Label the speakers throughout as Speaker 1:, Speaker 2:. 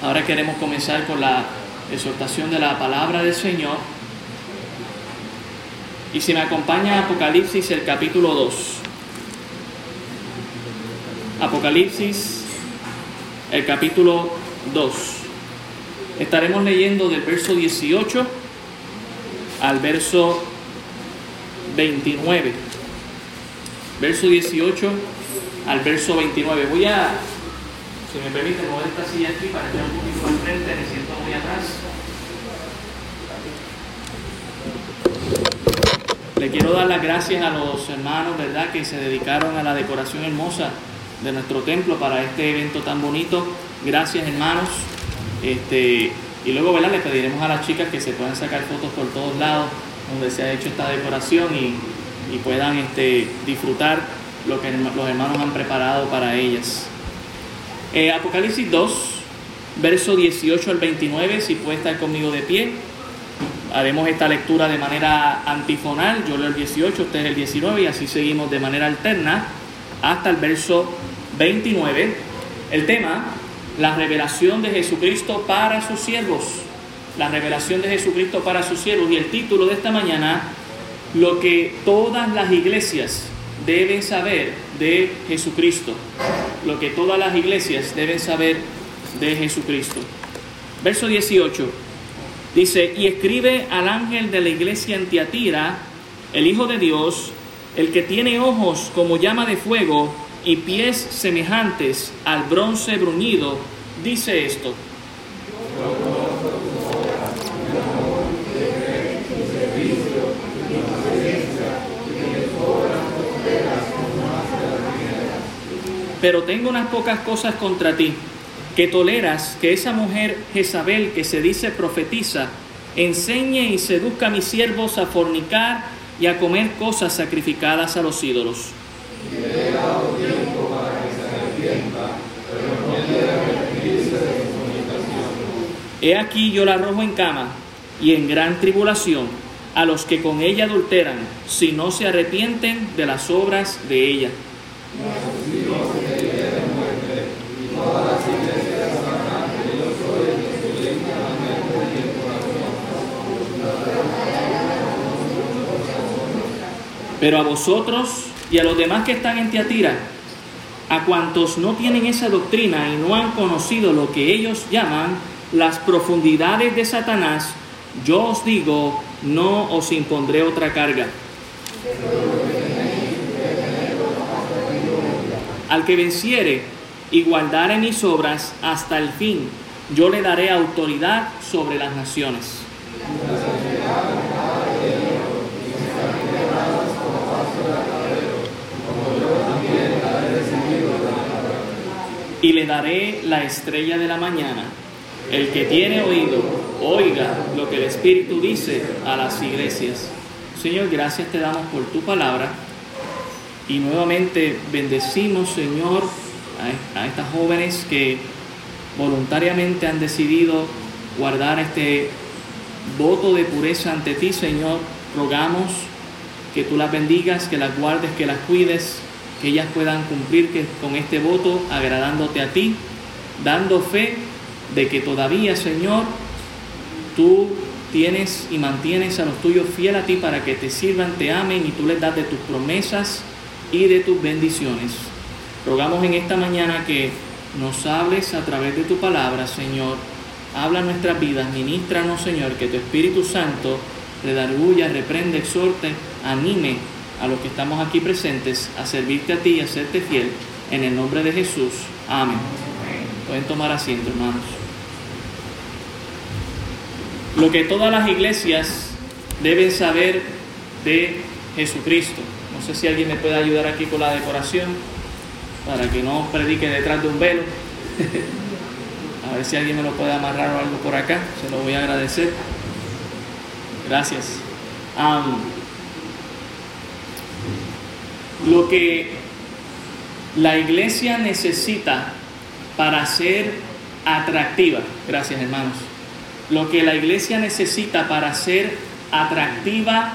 Speaker 1: Ahora queremos comenzar con la exhortación de la palabra del Señor. Y si me acompaña Apocalipsis el capítulo 2. Apocalipsis el capítulo 2. Estaremos leyendo del verso 18 al verso 29. Verso 18 al verso 29. Voy a si me permite, mover esta silla aquí para echar un poquito al frente, me siento muy atrás. Le quiero dar las gracias a los hermanos, ¿verdad?, que se dedicaron a la decoración hermosa de nuestro templo para este evento tan bonito. Gracias, hermanos. Este, y luego, ¿verdad?, le pediremos a las chicas que se puedan sacar fotos por todos lados donde se ha hecho esta decoración y, y puedan este, disfrutar lo que los hermanos han preparado para ellas. Eh, Apocalipsis 2, verso 18 al 29, si puede estar conmigo de pie. Haremos esta lectura de manera antifonal, yo leo el 18, usted el 19 y así seguimos de manera alterna hasta el verso 29. El tema, la revelación de Jesucristo para sus siervos. La revelación de Jesucristo para sus siervos. Y el título de esta mañana, lo que todas las iglesias deben saber de Jesucristo lo que todas las iglesias deben saber de Jesucristo. Verso 18 dice, y escribe al ángel de la iglesia en Tiatira, el Hijo de Dios, el que tiene ojos como llama de fuego y pies semejantes al bronce bruñido, dice esto. Pero tengo unas pocas cosas contra ti, que toleras que esa mujer Jezabel que se dice profetiza, enseñe y seduzca a mis siervos a fornicar y a comer cosas sacrificadas a los ídolos. He aquí yo la arrojo en cama y en gran tribulación a los que con ella adulteran, si no se arrepienten de las obras de ella. Pero a vosotros y a los demás que están en Tiatira, a cuantos no tienen esa doctrina y no han conocido lo que ellos llaman las profundidades de Satanás, yo os digo, no os impondré otra carga. Al que venciere y guardare mis obras hasta el fin, yo le daré autoridad sobre las naciones. y le daré la estrella de la mañana. El que tiene oído, oiga lo que el Espíritu dice a las iglesias. Señor, gracias te damos por tu palabra y nuevamente bendecimos, Señor, a, estas jóvenes que voluntariamente han decidido guardar este voto de pureza ante ti, Señor. Rogamos que tú las bendigas, que las guardes, que las cuides que ellas puedan cumplir con este voto agradándote a ti, dando fe de que todavía, Señor, tú tienes y mantienes a los tuyos fiel a ti para que te sirvan, te amen y tú les das de tus promesas y de tus bendiciones. Rogamos en esta mañana que nos hables a través de tu palabra, Señor. Habla nuestras vidas, ministranos, Señor, que tu Espíritu Santo redarguya, reprende, exhorte, anime a los que estamos aquí presentes a servirte a ti y a serte fiel. En el nombre de Jesús. Amén. Pueden tomar asiento, hermanos. Lo que todas las iglesias deben saber de Jesucristo. No sé si alguien me puede ayudar aquí con la decoración para que no predique detrás de un velo. a ver si alguien me lo puede amarrar o algo por acá. Se lo voy a agradecer. Gracias. Lo que la iglesia necesita para ser atractiva, gracias hermanos, lo que la iglesia necesita para ser atractiva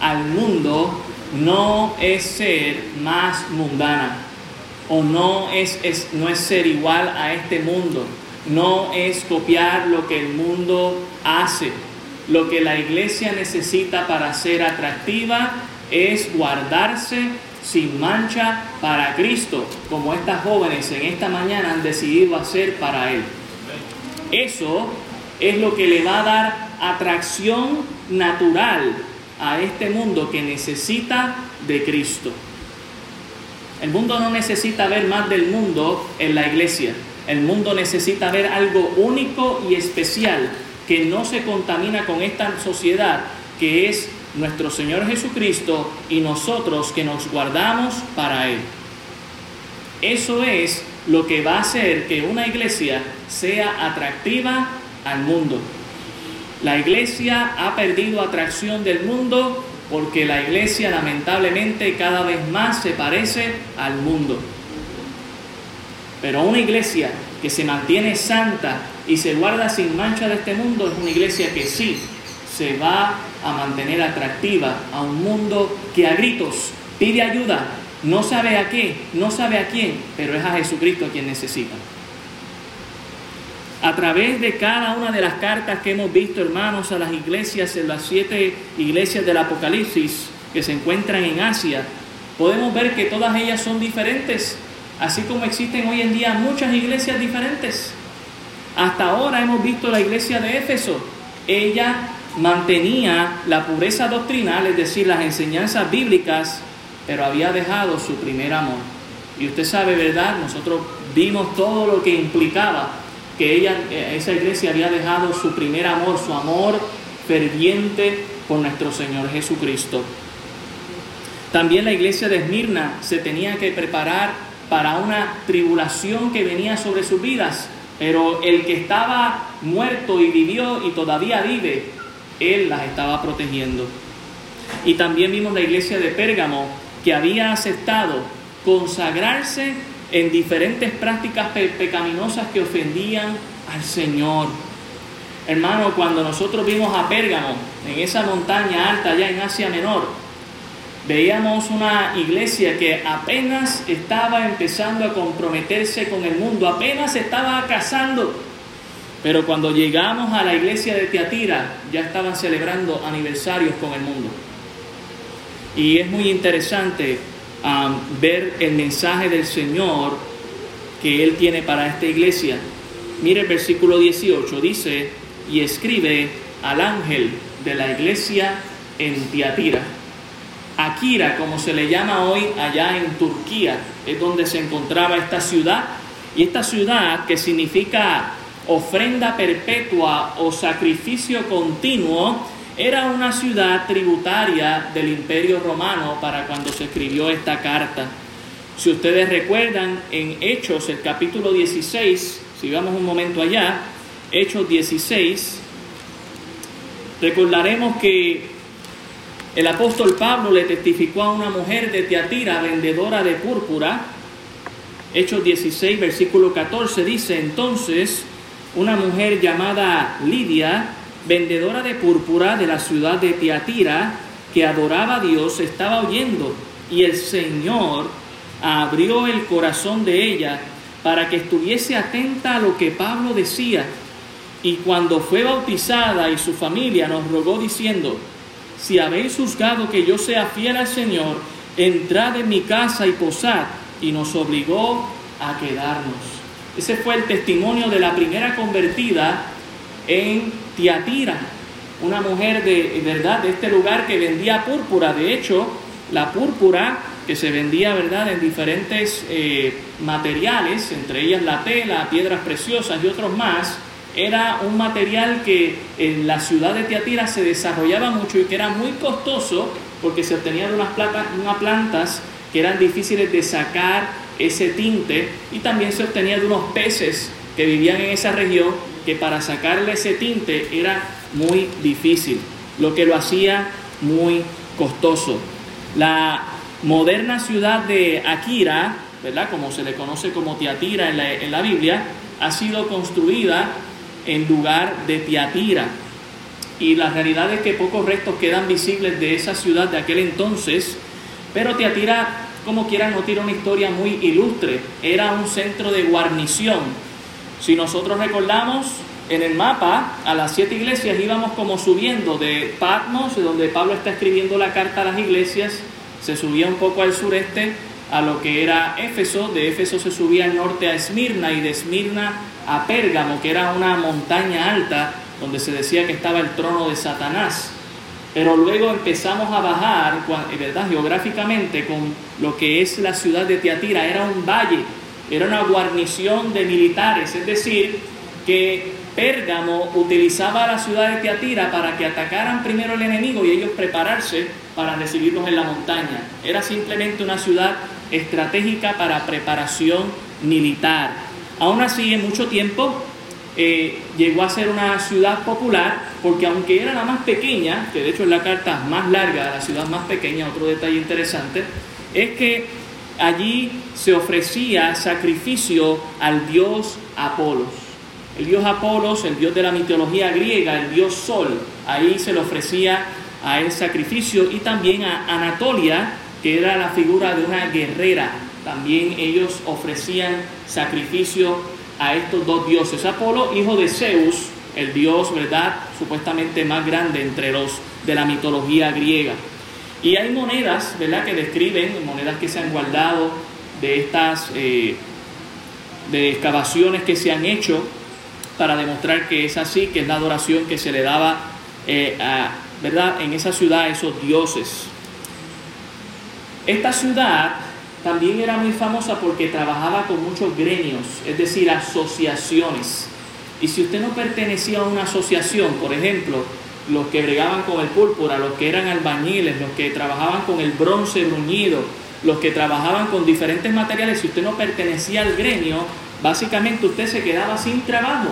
Speaker 1: al mundo no es ser más mundana o no es, no es ser igual a este mundo. no es copiar lo que el mundo hace. Lo que la iglesia necesita para ser atractiva es guardarse sin mancha para Cristo, como estas jóvenes en esta mañana han decidido hacer para Él. Eso es lo que le va a dar atracción natural a este mundo que necesita de Cristo. El mundo no necesita ver más del mundo en la iglesia. El mundo necesita ver algo único y especial que no se contamina con esta sociedad, que es nuestro Señor Jesucristo y nosotros que nos guardamos para Él. Eso es lo que va a hacer que una iglesia sea atractiva al mundo. La iglesia ha perdido atracción del mundo porque la iglesia lamentablemente cada vez más se parece al mundo. Pero una iglesia que se mantiene santa y se guarda sin mancha de este mundo es una iglesia que sí se va a mantener atractiva a un mundo que a gritos pide ayuda, no sabe a qué, no sabe a quién, pero es a Jesucristo quien necesita. A través de cada una de las cartas que hemos visto, hermanos, a las iglesias, en las siete iglesias del Apocalipsis que se encuentran en Asia, podemos ver que todas ellas son diferentes, así como existen hoy en día muchas iglesias diferentes. Hasta ahora hemos visto la iglesia de Éfeso. Ella mantenía la pureza doctrinal, es decir, las enseñanzas bíblicas, pero había dejado su primer amor. Y usted sabe, ¿verdad? Nosotros vimos todo lo que implicaba que ella, eh, esa iglesia había dejado su primer amor, su amor ferviente por nuestro Señor Jesucristo. También la iglesia de Esmirna se tenía que preparar para una tribulación que venía sobre sus vidas, pero el que estaba muerto y vivió y todavía vive, él las estaba protegiendo. Y también vimos la iglesia de Pérgamo que había aceptado consagrarse en diferentes prácticas pecaminosas que ofendían al Señor. Hermano, cuando nosotros vimos a Pérgamo, en esa montaña alta allá en Asia Menor, veíamos una iglesia que apenas estaba empezando a comprometerse con el mundo, apenas estaba casando. Pero cuando llegamos a la iglesia de Teatira, ya estaban celebrando aniversarios con el mundo. Y es muy interesante ver el mensaje del Señor que Él tiene para esta iglesia. Mire el versículo 18, dice, y escribe al ángel de la iglesia en Tiatira. Akira, como se le llama hoy allá en Turquía, es donde se encontraba esta ciudad. Y esta ciudad, que significa ofrenda perpetua o sacrificio continuo, era una ciudad tributaria del imperio romano para cuando se escribió esta carta. Si ustedes recuerdan, en Hechos, el capítulo 16, si vamos un momento allá, Hechos 16, recordaremos que el apóstol Pablo le testificó a una mujer de Teatira, vendedora de púrpura. Hechos 16, versículo 14 dice, entonces una mujer llamada Lidia, vendedora de púrpura de la ciudad de Tiatira, que adoraba a Dios, estaba oyendo y el Señor abrió el corazón de ella para que estuviese atenta a lo que Pablo decía. Y cuando fue bautizada y su familia nos rogó diciendo, si habéis juzgado que yo sea fiel al Señor, entrad en mi casa y posad. Y nos obligó a quedarnos. Ese fue el testimonio de la primera convertida en Tiatira, una mujer de verdad de este lugar que vendía púrpura. De hecho, la púrpura que se vendía verdad en diferentes eh, materiales, entre ellas la tela, piedras preciosas y otros más, era un material que en la ciudad de Tiatira se desarrollaba mucho y que era muy costoso porque se obtenía de unas, unas plantas que eran difíciles de sacar ese tinte y también se obtenía de unos peces que vivían en esa región que para sacarle ese tinte era muy difícil, lo que lo hacía muy costoso. La moderna ciudad de Akira, ¿verdad? como se le conoce como Tiatira en la, Biblia, ha sido construida en lugar de Tiatira. Y la realidad es que pocos restos quedan visibles de esa ciudad de aquel entonces, pero Tiatira, como quieran, no tiene una historia muy ilustre. Era un centro de guarnición Si nosotros recordamos en el mapa, a las siete iglesias íbamos como subiendo de Patmos, donde Pablo está escribiendo la carta a las iglesias, se subía un poco al sureste a lo que era Éfeso, de Éfeso se subía al norte a Esmirna y de Esmirna a Pérgamo, que era una montaña alta donde se decía que estaba el trono de Satanás. Pero luego empezamos a bajar, ¿verdad? Geográficamente, con lo que es la ciudad de Tiatira. Era un valle, era una guarnición de militares, es decir, que Pérgamo utilizaba la ciudad de Tiatira para que atacaran primero el enemigo y ellos prepararse para recibirlos en la montaña. Era simplemente una ciudad estratégica para preparación militar. Aún así, en mucho tiempo eh, llegó a ser una ciudad popular porque aunque era la más pequeña, que de hecho es la carta más larga, la ciudad más pequeña, otro detalle interesante, es que allí se ofrecía sacrificio al dios Apolos. El dios Apolos, el dios de la mitología griega, el dios Sol, ahí se le ofrecía a él sacrificio y también a Anatolia, que era la figura de una guerrera. También ellos ofrecían sacrificio a estos dos dioses. Apolo, hijo de Zeus, el dios, ¿verdad?, supuestamente más grande entre los de la mitología griega. Y hay monedas, ¿verdad?, que describen, monedas que se han guardado de estas, eh, de excavaciones que se han hecho para demostrar que es así, que es la adoración que se le daba, eh, ¿verdad?, en esa ciudad a esos dioses. Esta ciudad también era muy famosa porque trabajaba con muchos gremios, es decir, asociaciones. Y si usted no pertenecía a una asociación, por ejemplo, los que bregaban con el púrpura, los que eran albañiles, los que trabajaban con el bronce bruñido, los que trabajaban con diferentes materiales, si usted no pertenecía al gremio, básicamente usted se quedaba sin trabajo.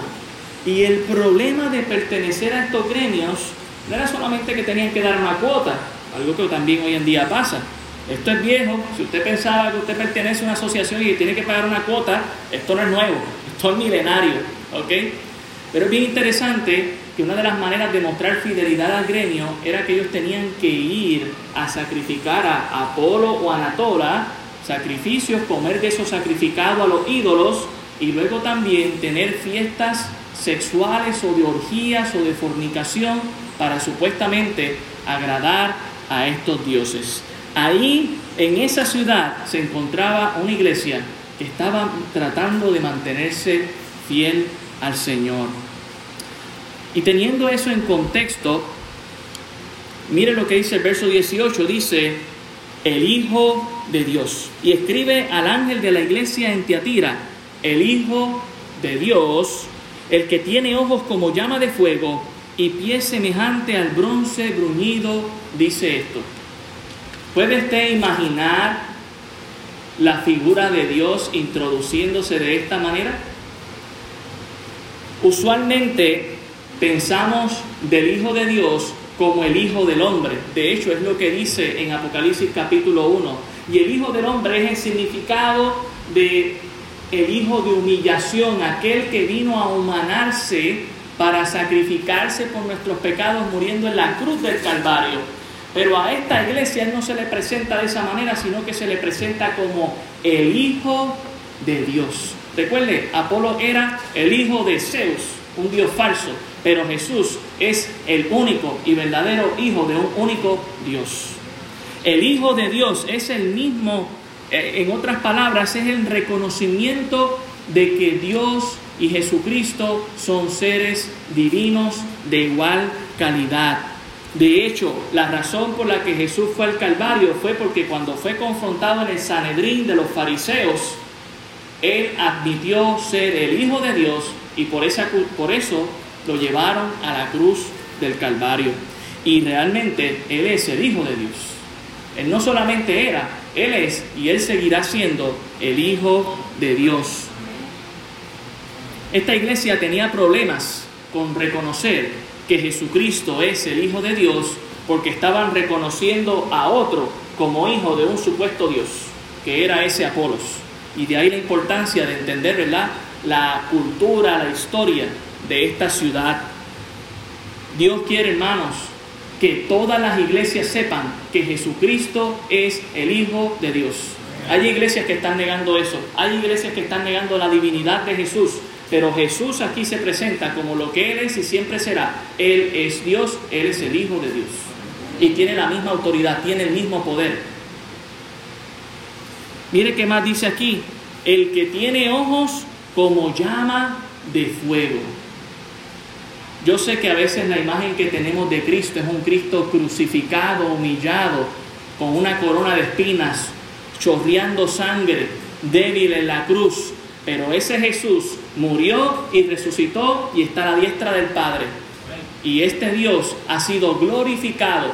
Speaker 1: Y el problema de pertenecer a estos gremios no era solamente que tenían que dar una cuota, algo que también hoy en día pasa, esto es viejo, si usted pensaba que usted pertenece a una asociación y tiene que pagar una cuota, esto no es nuevo, esto es milenario, ¿ok? Pero es bien interesante que una de las maneras de mostrar fidelidad al gremio era que ellos tenían que ir a sacrificar a Apolo o Anatola, sacrificios, comer de esos sacrificados a los ídolos y luego también tener fiestas sexuales o de orgías o de fornicación para supuestamente agradar a estos dioses. Ahí, en esa ciudad, se encontraba una iglesia que estaba tratando de mantenerse fiel al Señor. Y teniendo eso en contexto, mire lo que dice el verso 18, dice, el Hijo de Dios. Y escribe al ángel de la iglesia en Tiatira, el Hijo de Dios, el que tiene ojos como llama de fuego y pie semejante al bronce bruñido, dice esto. ¿Puede usted imaginar la figura de Dios introduciéndose de esta manera? Usualmente pensamos del Hijo de Dios como el Hijo del Hombre. De hecho, es lo que dice en Apocalipsis capítulo 1. Y el Hijo del Hombre es el significado de el Hijo de humillación, aquel que vino a humanarse para sacrificarse por nuestros pecados muriendo en la cruz del Calvario. Pero a esta iglesia no se le presenta de esa manera, sino que se le presenta como el Hijo de Dios. Recuerde, Apolo era el hijo de Zeus, un dios falso, pero Jesús es el único y verdadero hijo de un único Dios. El Hijo de Dios es el mismo, eh, en otras palabras, es el reconocimiento de que Dios y Jesucristo son seres divinos de igual calidad. De hecho, la razón por la que Jesús fue al Calvario fue porque cuando fue confrontado en el Sanedrín de los fariseos, él admitió ser el Hijo de Dios y por, esa, por eso lo llevaron a la cruz del Calvario. Y realmente Él es el Hijo de Dios. Él no solamente era, Él es y Él seguirá siendo el Hijo de Dios. Esta iglesia tenía problemas con reconocer que Jesucristo es el Hijo de Dios porque estaban reconociendo a otro como hijo de un supuesto Dios, que era ese Apolos. Y de ahí la importancia de entender ¿verdad? la cultura, la historia de esta ciudad. Dios quiere, hermanos, que todas las iglesias sepan que Jesucristo es el Hijo de Dios. Hay iglesias que están negando eso. Hay iglesias que están negando la divinidad de Jesús. Pero Jesús aquí se presenta como lo que Él es y siempre será. Él es Dios, Él es el Hijo de Dios. Y tiene la misma autoridad, tiene el mismo poder. Mire qué más dice aquí. El que tiene ojos como llama de fuego. Yo sé que a veces la imagen que tenemos de Cristo es un Cristo crucificado, humillado, con una corona de espinas, chorreando sangre, débil en la cruz. Pero ese Jesús murió y resucitó y está a la diestra del Padre. Y este Dios ha sido glorificado.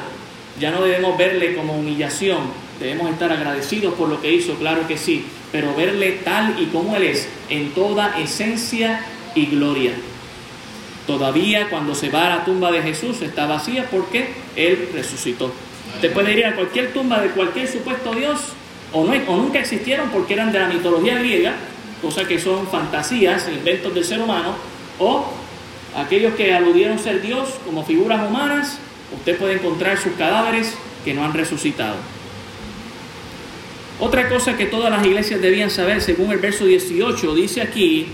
Speaker 1: Ya no debemos verle como humillación, debemos estar agradecidos por lo que hizo, claro que sí, pero verle tal y como Él es, en toda esencia y gloria. Todavía cuando se va a la tumba de Jesús está vacía porque Él resucitó. Usted puede ir a cualquier tumba de cualquier supuesto Dios, o, no, o nunca existieron porque eran de la mitología griega, cosa que son fantasías, inventos del ser humano, o aquellos que aludieron ser Dios como figuras humanas, usted puede encontrar sus cadáveres que no han resucitado. Otra cosa que todas las iglesias debían saber, según el verso 18, dice aquí,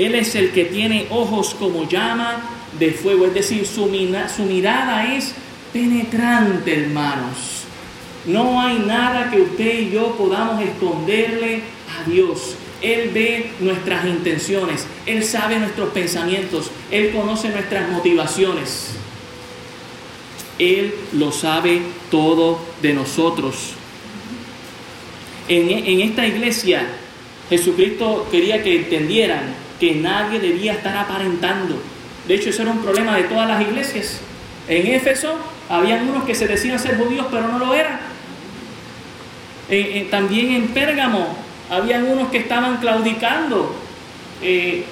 Speaker 1: Él es el que tiene ojos como llama de fuego, es decir, su, mirada es penetrante, hermanos. No hay nada que usted y yo podamos esconderle a Dios. Él ve nuestras intenciones, Él sabe nuestros pensamientos, Él conoce nuestras motivaciones. Él lo sabe todo de nosotros. En, en, esta iglesia, Jesucristo quería que entendieran que nadie debía estar aparentando. De hecho, eso era un problema de todas las iglesias. En Éfeso, habían unos que se decían ser judíos, pero no lo eran. también en Pérgamo, habían unos que estaban claudicando eh,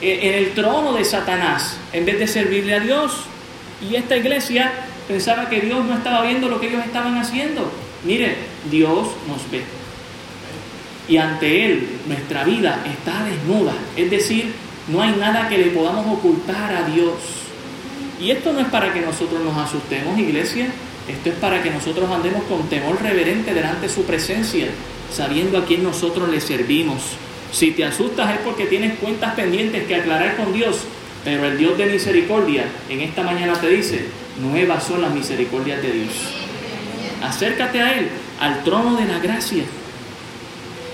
Speaker 1: eh, en el trono de Satanás en vez de servirle a Dios. Y esta iglesia pensaba que Dios no estaba viendo lo que ellos estaban haciendo. Mire, Dios nos ve. Y ante Él nuestra vida está desnuda. Es decir, no hay nada que le podamos ocultar a Dios. Y esto no es para que nosotros nos asustemos, iglesia. Esto es para que nosotros andemos con temor reverente delante de su presencia sabiendo a quién nosotros le servimos. Si te asustas es porque tienes cuentas pendientes que aclarar con Dios, pero el Dios de misericordia en esta mañana te dice, nuevas son las misericordias de Dios. Acércate a Él, al trono de la gracia.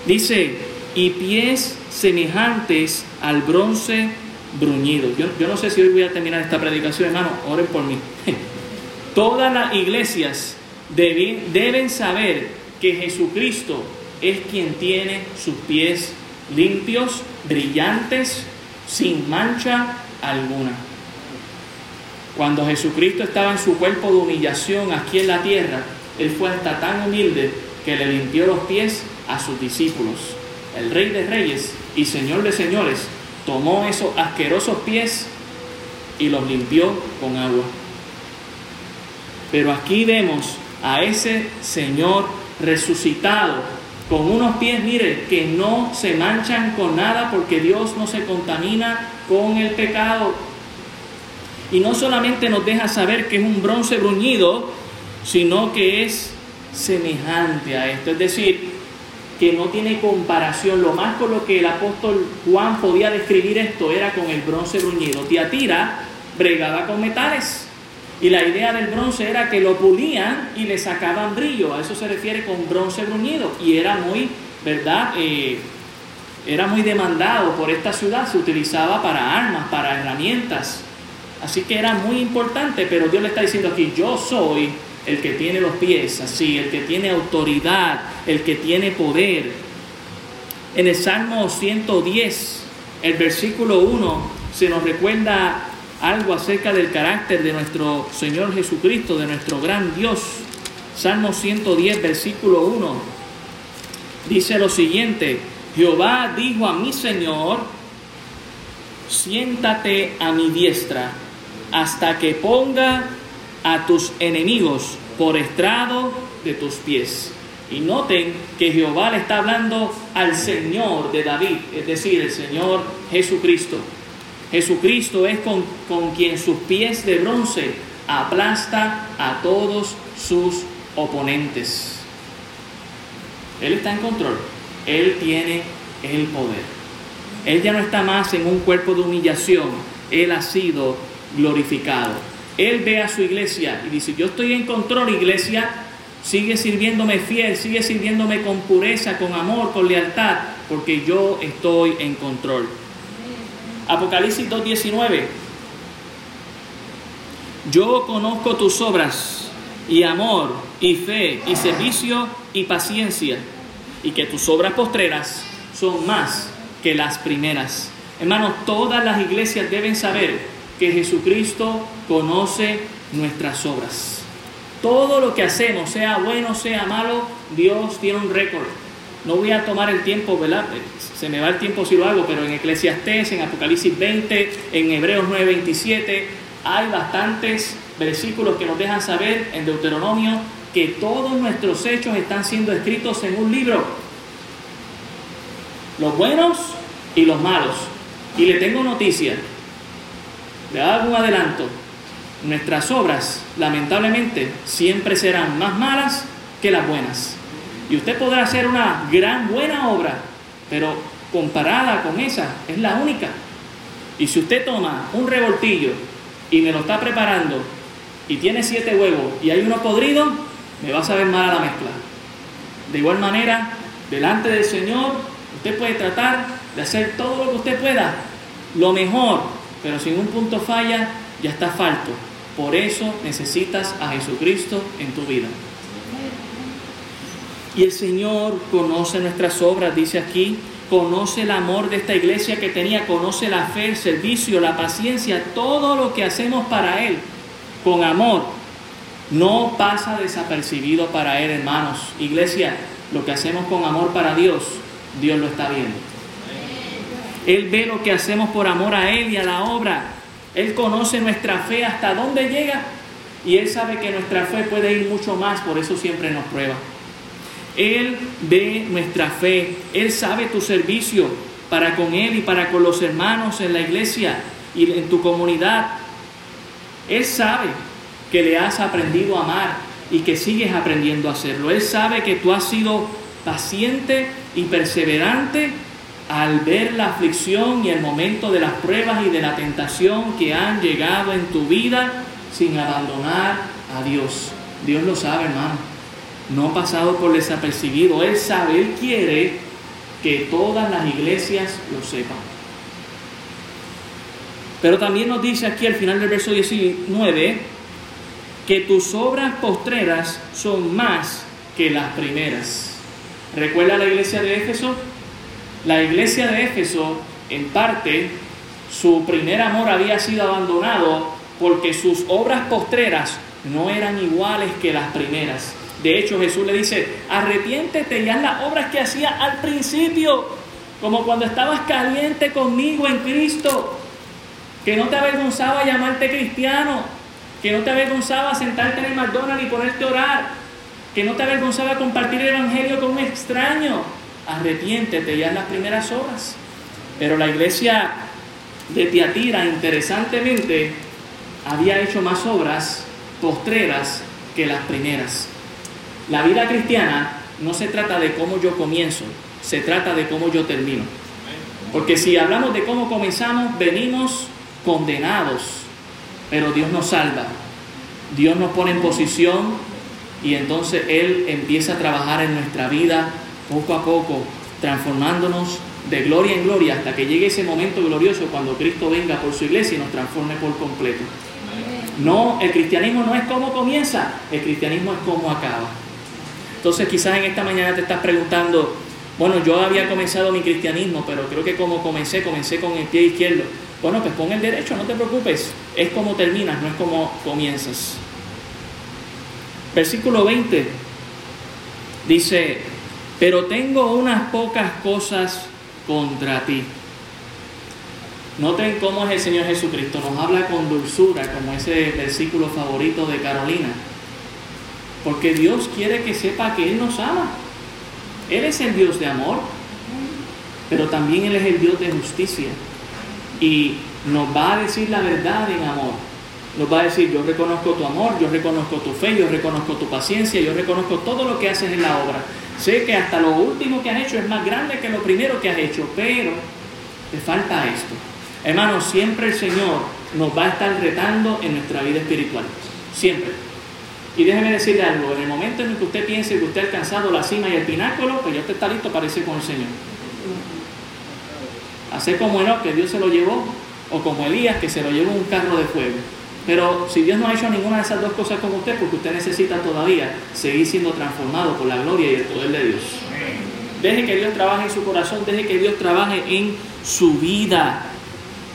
Speaker 1: Dice, y pies semejantes al bronce bruñido. Yo, yo no sé si hoy voy a terminar esta predicación, hermano, oren por mí. Todas las iglesias deben, deben saber que Jesucristo es quien tiene sus pies limpios, brillantes, sin mancha alguna. Cuando Jesucristo estaba en su cuerpo de humillación aquí en la tierra, Él fue hasta tan humilde que le limpió los pies a sus discípulos. El Rey de Reyes y Señor de Señores tomó esos asquerosos pies y los limpió con agua. Pero aquí vemos a ese Señor resucitado con unos pies, mire, que no se manchan con nada porque Dios no se contamina con el pecado. Y no solamente nos deja saber que es un bronce bruñido, sino que es semejante a esto. Es decir, que no tiene comparación. Lo más con lo que el apóstol Juan podía describir esto era con el bronce bruñido. Tiatira bregaba con metales. Y la idea del bronce era que lo pulían y le sacaban brillo. A eso se refiere con bronce bruñido. Y era muy, ¿verdad? Eh, era muy demandado por esta ciudad. Se utilizaba para armas, para herramientas. Así que era muy importante. Pero Dios le está diciendo aquí, yo soy el que tiene los pies así, el que tiene autoridad, el que tiene poder. En el Salmo 110, el versículo 1, se nos recuerda algo acerca del carácter de nuestro Señor Jesucristo, de nuestro gran Dios. Salmo 110, versículo 1, dice lo siguiente, Jehová dijo a mi Señor, siéntate a mi diestra hasta que ponga a tus enemigos por estrado de tus pies. Y noten que Jehová le está hablando al Señor de David, es decir, el Señor Jesucristo. Jesucristo es con, quien sus pies de bronce aplasta a todos sus oponentes. Él está en control. Él tiene el poder. Él ya no está más en un cuerpo de humillación, Él ha sido glorificado. Él ve a su iglesia y dice, yo estoy en control, iglesia, sigue sirviéndome fiel, sigue sirviéndome con pureza, con amor, con lealtad, porque yo estoy en control. Apocalipsis 2.19. Yo conozco tus obras y amor y fe y servicio y paciencia y que tus obras postreras son más que las primeras. Hermanos, todas las iglesias deben saber que Jesucristo conoce nuestras obras. Todo lo que hacemos, sea bueno, sea malo, Dios tiene un récord. No voy a tomar el tiempo, ¿verdad? Se me va el tiempo si lo hago, pero en Eclesiastés, en Apocalipsis 20, en Hebreos 9:27, hay bastantes versículos que nos dejan saber en Deuteronomio que todos nuestros hechos están siendo escritos en un libro. Los buenos y los malos. Y le tengo noticia. Le hago un adelanto. Nuestras obras, lamentablemente, siempre serán más malas que las buenas. Y usted podrá hacer una gran buena obra, pero comparada con esa, es la única. Y si usted toma un revoltillo y me lo está preparando y tiene siete huevos y hay uno podrido, me va a saber mal la mezcla. De igual manera, delante del Señor, usted puede tratar de hacer todo lo que usted pueda, lo mejor, pero si en un punto falla, ya está falto. Por eso necesitas a Jesucristo en tu vida. Y el Señor conoce nuestras obras, dice aquí, conoce el amor de esta iglesia que tenía, conoce la fe, el servicio, la paciencia, todo lo que hacemos para Él, con amor, no pasa desapercibido para Él, hermanos. Iglesia, lo que hacemos con amor para Dios, Dios lo está viendo. Él ve lo que hacemos por amor a Él y a la obra. Él conoce nuestra fe hasta dónde llega y Él sabe que nuestra fe puede ir mucho más, por eso siempre nos prueba. Él ve nuestra fe, Él sabe tu servicio para con Él y para con los hermanos en la iglesia y en tu comunidad. Él sabe que le has aprendido a amar y que sigues aprendiendo a hacerlo. Él sabe que tú has sido paciente y perseverante al ver la aflicción y el momento de las pruebas y de la tentación que han llegado en tu vida sin abandonar a Dios. Dios lo sabe, hermano no pasado por desapercibido. Él sabe, Él quiere que todas las iglesias lo sepan. Pero también nos dice aquí al final del verso 19 que tus obras postreras son más que las primeras. ¿Recuerda la iglesia de Éfeso? La iglesia de Éfeso, en parte, su primer amor había sido abandonado porque sus obras postreras no eran iguales que las primeras. De hecho, Jesús le dice, arrepiéntete y haz las obras que hacía al principio, como cuando estabas caliente conmigo en Cristo, que no te avergonzaba llamarte cristiano, que no te avergonzaba sentarte en el McDonald's y ponerte a orar, que no te avergonzaba compartir el Evangelio con un extraño. Arrepiéntete y haz las primeras obras. Pero la iglesia de Tiatira, interesantemente, había hecho más obras postreras que las primeras. La vida cristiana no se trata de cómo yo comienzo, se trata de cómo yo termino. Porque si hablamos de cómo comenzamos, venimos condenados, pero Dios nos salva. Dios nos pone en posición y entonces Él empieza a trabajar en nuestra vida poco a poco, transformándonos de gloria en gloria hasta que llegue ese momento glorioso cuando Cristo venga por su iglesia y nos transforme por completo. No, el cristianismo no es cómo comienza, el cristianismo es cómo acaba. Entonces quizás en esta mañana te estás preguntando, bueno, yo había comenzado mi cristianismo, pero creo que como comencé, comencé con el pie izquierdo. Bueno, pues pon el derecho, no te preocupes. Es como terminas, no es como comienzas. Versículo 20 dice, pero tengo unas pocas cosas contra ti. Noten cómo es el Señor Jesucristo. Nos habla con dulzura, como ese versículo favorito de Carolina. Porque Dios quiere que sepa que Él nos ama. Él es el Dios de amor, pero también Él es el Dios de justicia. Y nos va a decir la verdad en amor. Nos va a decir, yo reconozco tu amor, yo reconozco tu fe, yo reconozco tu paciencia, yo reconozco todo lo que haces en la obra. Sé que hasta lo último que has hecho es más grande que lo primero que has hecho, pero te falta esto. Hermanos, siempre el Señor nos va a estar retando en nuestra vida espiritual. Siempre. Y déjeme decirle algo, en el momento en el que usted piense que usted ha alcanzado la cima y el pináculo, pues ya usted está listo para irse con el Señor. Hacer como Enoch, que Dios se lo llevó, o como Elías, que se lo llevó un carro de fuego. Pero si Dios no ha hecho ninguna de esas dos cosas con usted, porque usted necesita todavía seguir siendo transformado por la gloria y el poder de Dios. Deje que Dios trabaje en su corazón, deje que Dios trabaje en su vida.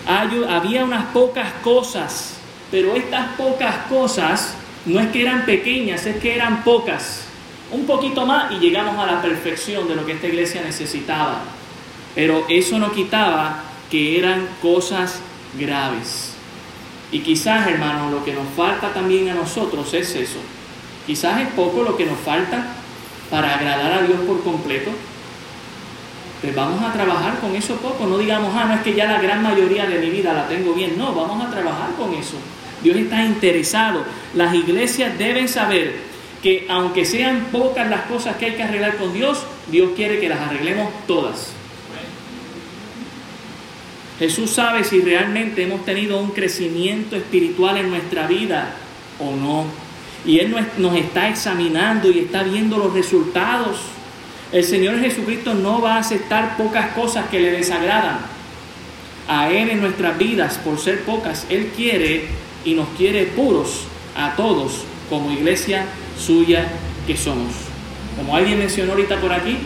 Speaker 1: Había unas pocas cosas, pero estas pocas cosas no es que eran pequeñas, es que eran pocas. Un poquito más y llegamos a la perfección de lo que esta iglesia necesitaba. Pero eso no quitaba que eran cosas graves. Y quizás, hermano, lo que nos falta también a nosotros es eso. Quizás es poco lo que nos falta para agradar a Dios por completo. Pues vamos a trabajar con eso poco. No digamos, ah, no es que ya la gran mayoría de mi vida la tengo bien. No, vamos a trabajar con eso. Dios está interesado. Las iglesias deben saber que aunque sean pocas las cosas que hay que arreglar con Dios, Dios quiere que las arreglemos todas. Jesús sabe si realmente hemos tenido un crecimiento espiritual en nuestra vida o no. Y Él nos está examinando y está viendo los resultados. El Señor Jesucristo no va a aceptar pocas cosas que le desagradan a Él en nuestras vidas por ser pocas. Él quiere y nos quiere puros a todos como iglesia suya que somos. Como alguien mencionó ahorita por aquí,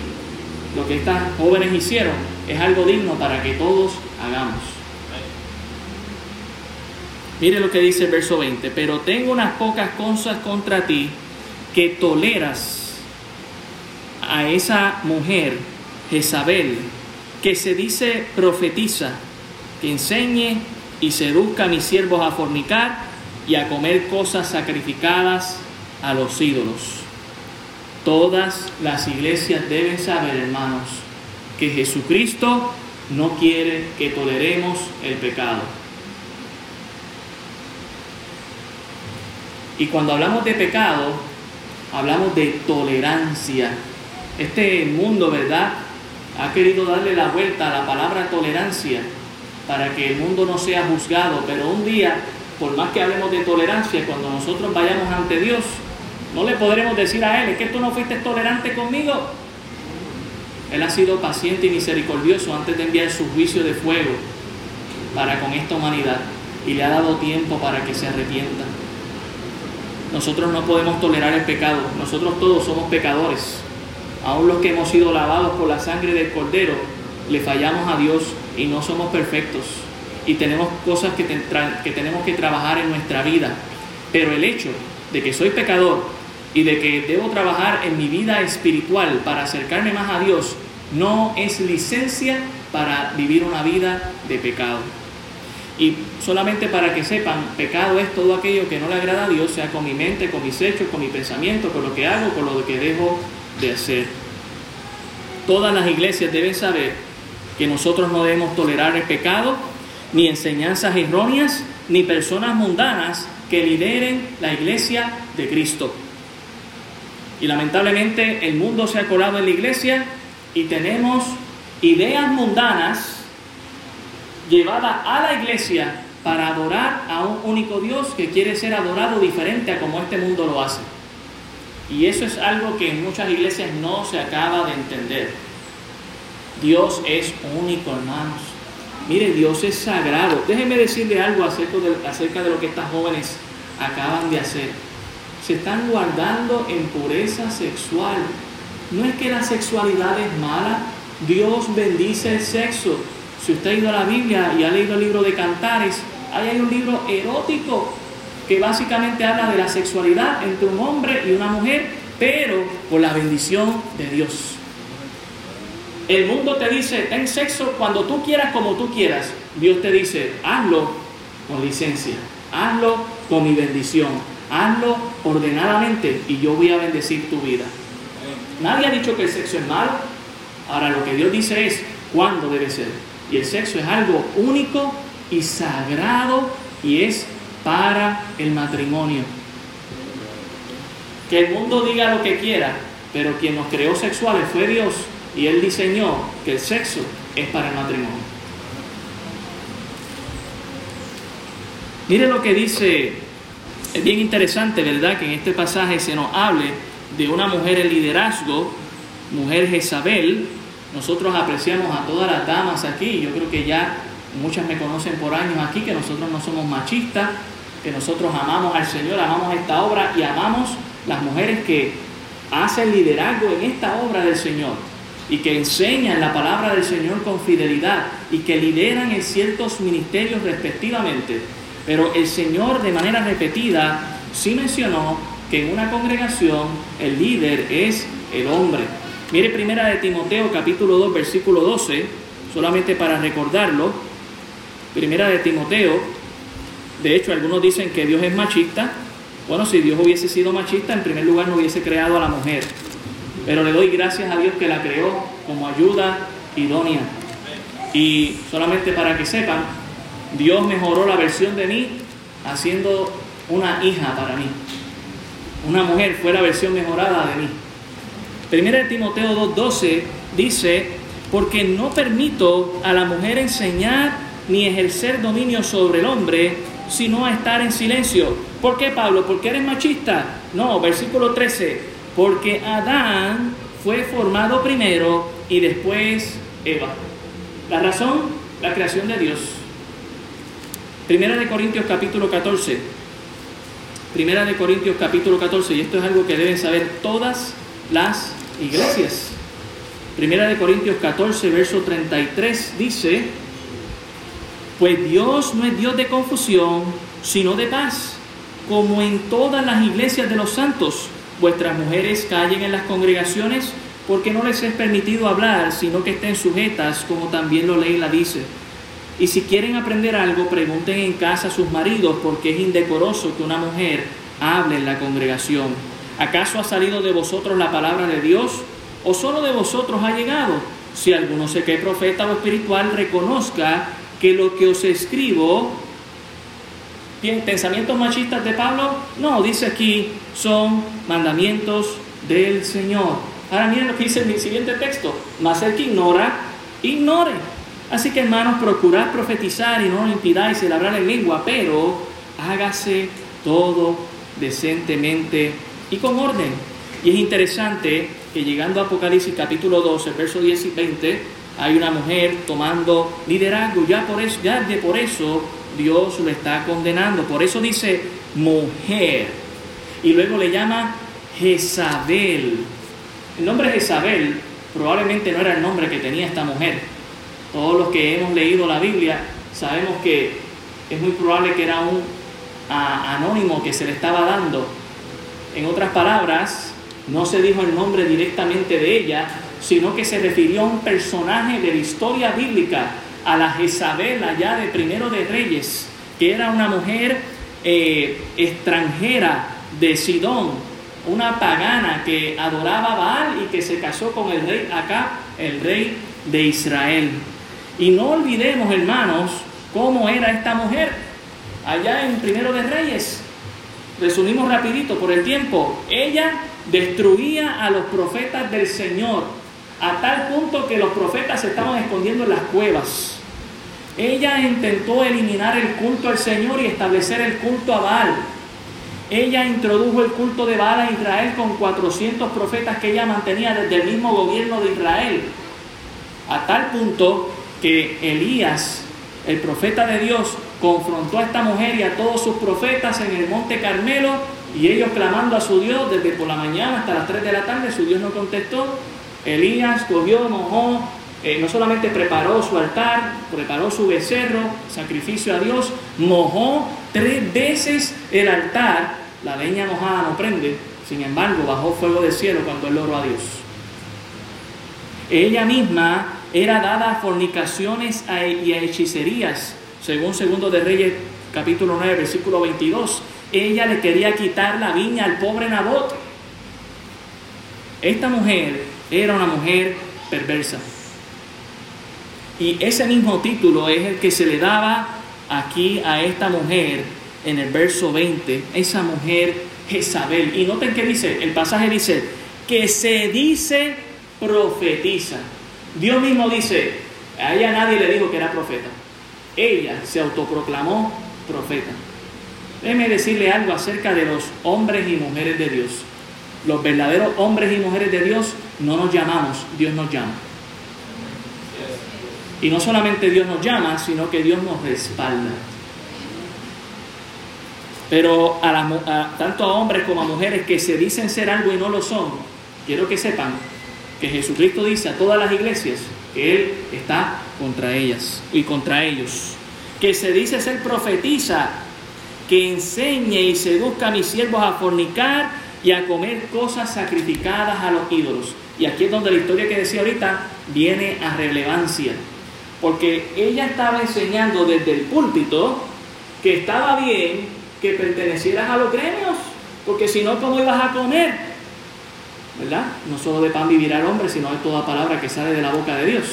Speaker 1: lo que estas jóvenes hicieron es algo digno para que todos hagamos. Mire lo que dice el verso 20, pero tengo unas pocas cosas contra ti que toleras a esa mujer, Jezabel, que se dice profetiza, que enseñe y seduzca a mis siervos a fornicar y a comer cosas sacrificadas a los ídolos. Todas las iglesias deben saber, hermanos, que Jesucristo no quiere que toleremos el pecado. Y cuando hablamos de pecado, hablamos de tolerancia. Este mundo, ¿verdad? Ha querido darle la vuelta a la palabra tolerancia para que el mundo no sea juzgado, pero un día, por más que hablemos de tolerancia, cuando nosotros vayamos ante Dios, no le podremos decir a Él, es que tú no fuiste tolerante conmigo. Él ha sido paciente y misericordioso antes de enviar su juicio de fuego para con esta humanidad y le ha dado tiempo para que se arrepienta. Nosotros no podemos tolerar el pecado, nosotros todos somos pecadores. Aún los que hemos sido lavados por la sangre del Cordero, le fallamos a Dios y no somos perfectos y tenemos cosas que, que tenemos que trabajar en nuestra vida. Pero el hecho de que soy pecador y de que debo trabajar en mi vida espiritual para acercarme más a Dios no es licencia para vivir una vida de pecado. Y solamente para que sepan, pecado es todo aquello que no le agrada a Dios, sea con mi mente, con mis hechos, con mi pensamiento, con lo que hago, con lo que dejo de hacer. Todas las iglesias deben saber que nosotros no debemos tolerar el pecado, ni enseñanzas erróneas, ni personas mundanas que lideren la iglesia de Cristo. Y lamentablemente el mundo se ha colado en la iglesia y tenemos ideas mundanas llevadas a la iglesia para adorar a un único Dios que quiere ser adorado diferente a como este mundo lo hace. Y eso es algo que en muchas iglesias no se acaba de entender. Dios es único, hermanos. Mire, Dios es sagrado. Déjenme decirle algo acerca de, acerca de lo que estas jóvenes acaban de hacer. Se están guardando en pureza sexual. No es que la sexualidad es mala. Dios bendice el sexo. Si usted ha ido a la Biblia y ha leído el libro de Cantares, ahí hay un libro erótico que básicamente habla de la sexualidad entre un hombre y una mujer, pero por la bendición de Dios. El mundo te dice, ten sexo cuando tú quieras, como tú quieras. Dios te dice, hazlo con licencia, hazlo con mi bendición, hazlo ordenadamente y yo voy a bendecir tu vida. Nadie ha dicho que el sexo es malo. Ahora lo que Dios dice es cuándo debe ser. Y el sexo es algo único y sagrado y es para el matrimonio. Que el mundo diga lo que quiera, pero quien nos creó sexuales fue Dios y Él diseñó que el sexo es para el matrimonio. Mire lo que dice, es bien interesante, ¿verdad? Que en este pasaje se nos hable de una mujer en liderazgo, mujer Jezabel. Nosotros apreciamos a todas las damas aquí, yo creo que ya muchas me conocen por años aquí, que nosotros no somos machistas, que nosotros amamos al Señor, amamos esta obra y amamos las mujeres que hacen liderazgo en esta obra del Señor y que enseñan la palabra del Señor con fidelidad y que lideran en ciertos ministerios respectivamente. Pero el Señor de manera repetida sí mencionó que en una congregación el líder es el hombre. Mire primera de Timoteo capítulo 2 versículo 12, solamente para recordarlo. Primera de Timoteo, de hecho algunos dicen que Dios es machista. Bueno, si Dios hubiese sido machista, en primer lugar no hubiese creado a la mujer. Pero le doy gracias a Dios que la creó como ayuda idónea. Y solamente para que sepan, Dios mejoró la versión de mí haciendo una hija para mí. Una mujer fue la versión mejorada de mí. Primera de Timoteo 2.12 dice, porque no permito a la mujer enseñar ni ejercer dominio sobre el hombre, sino a estar en silencio. ¿Por qué, Pablo? ¿Porque eres machista? No, versículo 13, porque Adán fue formado primero y después Eva. La razón, la creación de Dios. Primera de Corintios capítulo 14. Primera de Corintios capítulo 14, y esto es algo que deben saber todas las iglesias. Primera de Corintios 14, verso 33 dice, pues Dios no es Dios de confusión, sino de paz, como en todas las iglesias de los santos. Vuestras mujeres callen en las congregaciones porque no les es permitido hablar, sino que estén sujetas, como también lo ley la dice y si quieren aprender algo, pregunten en casa a sus maridos, porque es indecoroso que una mujer hable en la congregación. ¿Acaso ha salido de vosotros la palabra de Dios? ¿O solo de vosotros ha llegado? Si alguno se cree profeta o espiritual, reconozca que lo que os escribo, pensamientos machistas de Pablo, no, dice aquí, son mandamientos del Señor. Ahora miren lo que dice en el siguiente texto, más el que ignora, ignore Así que hermanos, procurad profetizar y no impidáis el hablar en lengua, pero hágase todo decentemente y con orden. Y es interesante que llegando a Apocalipsis capítulo 12, verso 10 y 20, hay una mujer tomando liderazgo. Ya por eso, ya de por eso Dios lo está condenando. Por eso dice mujer. Y luego le llama Jezabel. El nombre Jezabel probablemente no era el nombre que tenía esta mujer todos los que hemos leído la Biblia sabemos que es muy probable que era un anónimo que se le estaba dando. En otras palabras, no se dijo el nombre directamente de ella, sino que se refirió a un personaje de la historia bíblica, a la Jezabel allá de Primero de Reyes, que era una mujer eh, extranjera de Sidón, una pagana que adoraba a Baal y que se casó con el rey acá, el rey de Israel. Y no olvidemos, hermanos, cómo era esta mujer allá en Primero de Reyes. Resumimos rapidito por el tiempo. Ella destruía a los profetas del Señor a tal punto que los profetas se estaban escondiendo en las cuevas. Ella intentó eliminar el culto al Señor y establecer el culto a Baal. Ella introdujo el culto de Baal a Israel con 400 profetas que ella mantenía desde el mismo gobierno de Israel. A tal punto que Elías, el profeta de Dios, confrontó a esta mujer y a todos sus profetas en el monte Carmelo y ellos clamando a su Dios desde por la mañana hasta las 3 de la tarde, su Dios no contestó. Elías cogió, mojó, eh, no solamente preparó su altar, preparó su becerro, sacrificio a Dios, mojó tres veces el altar, la leña mojada no prende, sin embargo bajó fuego del cielo cuando él oró a Dios. Ella misma era dada a fornicaciones y a hechicerías, según segundo de Reyes capítulo 9, versículo 22. Ella le quería quitar la viña al pobre Nabot. Esta mujer era una mujer perversa. Y ese mismo título es el que se le daba aquí a esta mujer en el verso 20, esa mujer Jezabel. Y noten que dice, el pasaje dice, que se dice profetiza. Dios mismo dice, a ella nadie le dijo que era profeta. Ella se autoproclamó profeta. Déjeme decirle algo acerca de los hombres y mujeres de Dios. Los verdaderos hombres y mujeres de Dios no nos llamamos, Dios nos llama. Y no solamente Dios nos llama, sino que Dios nos respalda. Pero a, tanto a hombres como a mujeres que se dicen ser algo y no lo son, quiero que sepan que Jesucristo dice a todas las iglesias que Él está contra ellas y contra ellos. Que se dice ser profetiza, que enseñe y seduzca a mis siervos a fornicar y a comer cosas sacrificadas a los ídolos. Y aquí es donde la historia que decía ahorita viene a relevancia. Porque ella estaba enseñando desde el púlpito que estaba bien que pertenecieras a los gremios, porque si no, ¿cómo ibas a comer? ¿Verdad? No solo de pan vivirá el hombre, sino de toda palabra que sale de la boca de Dios.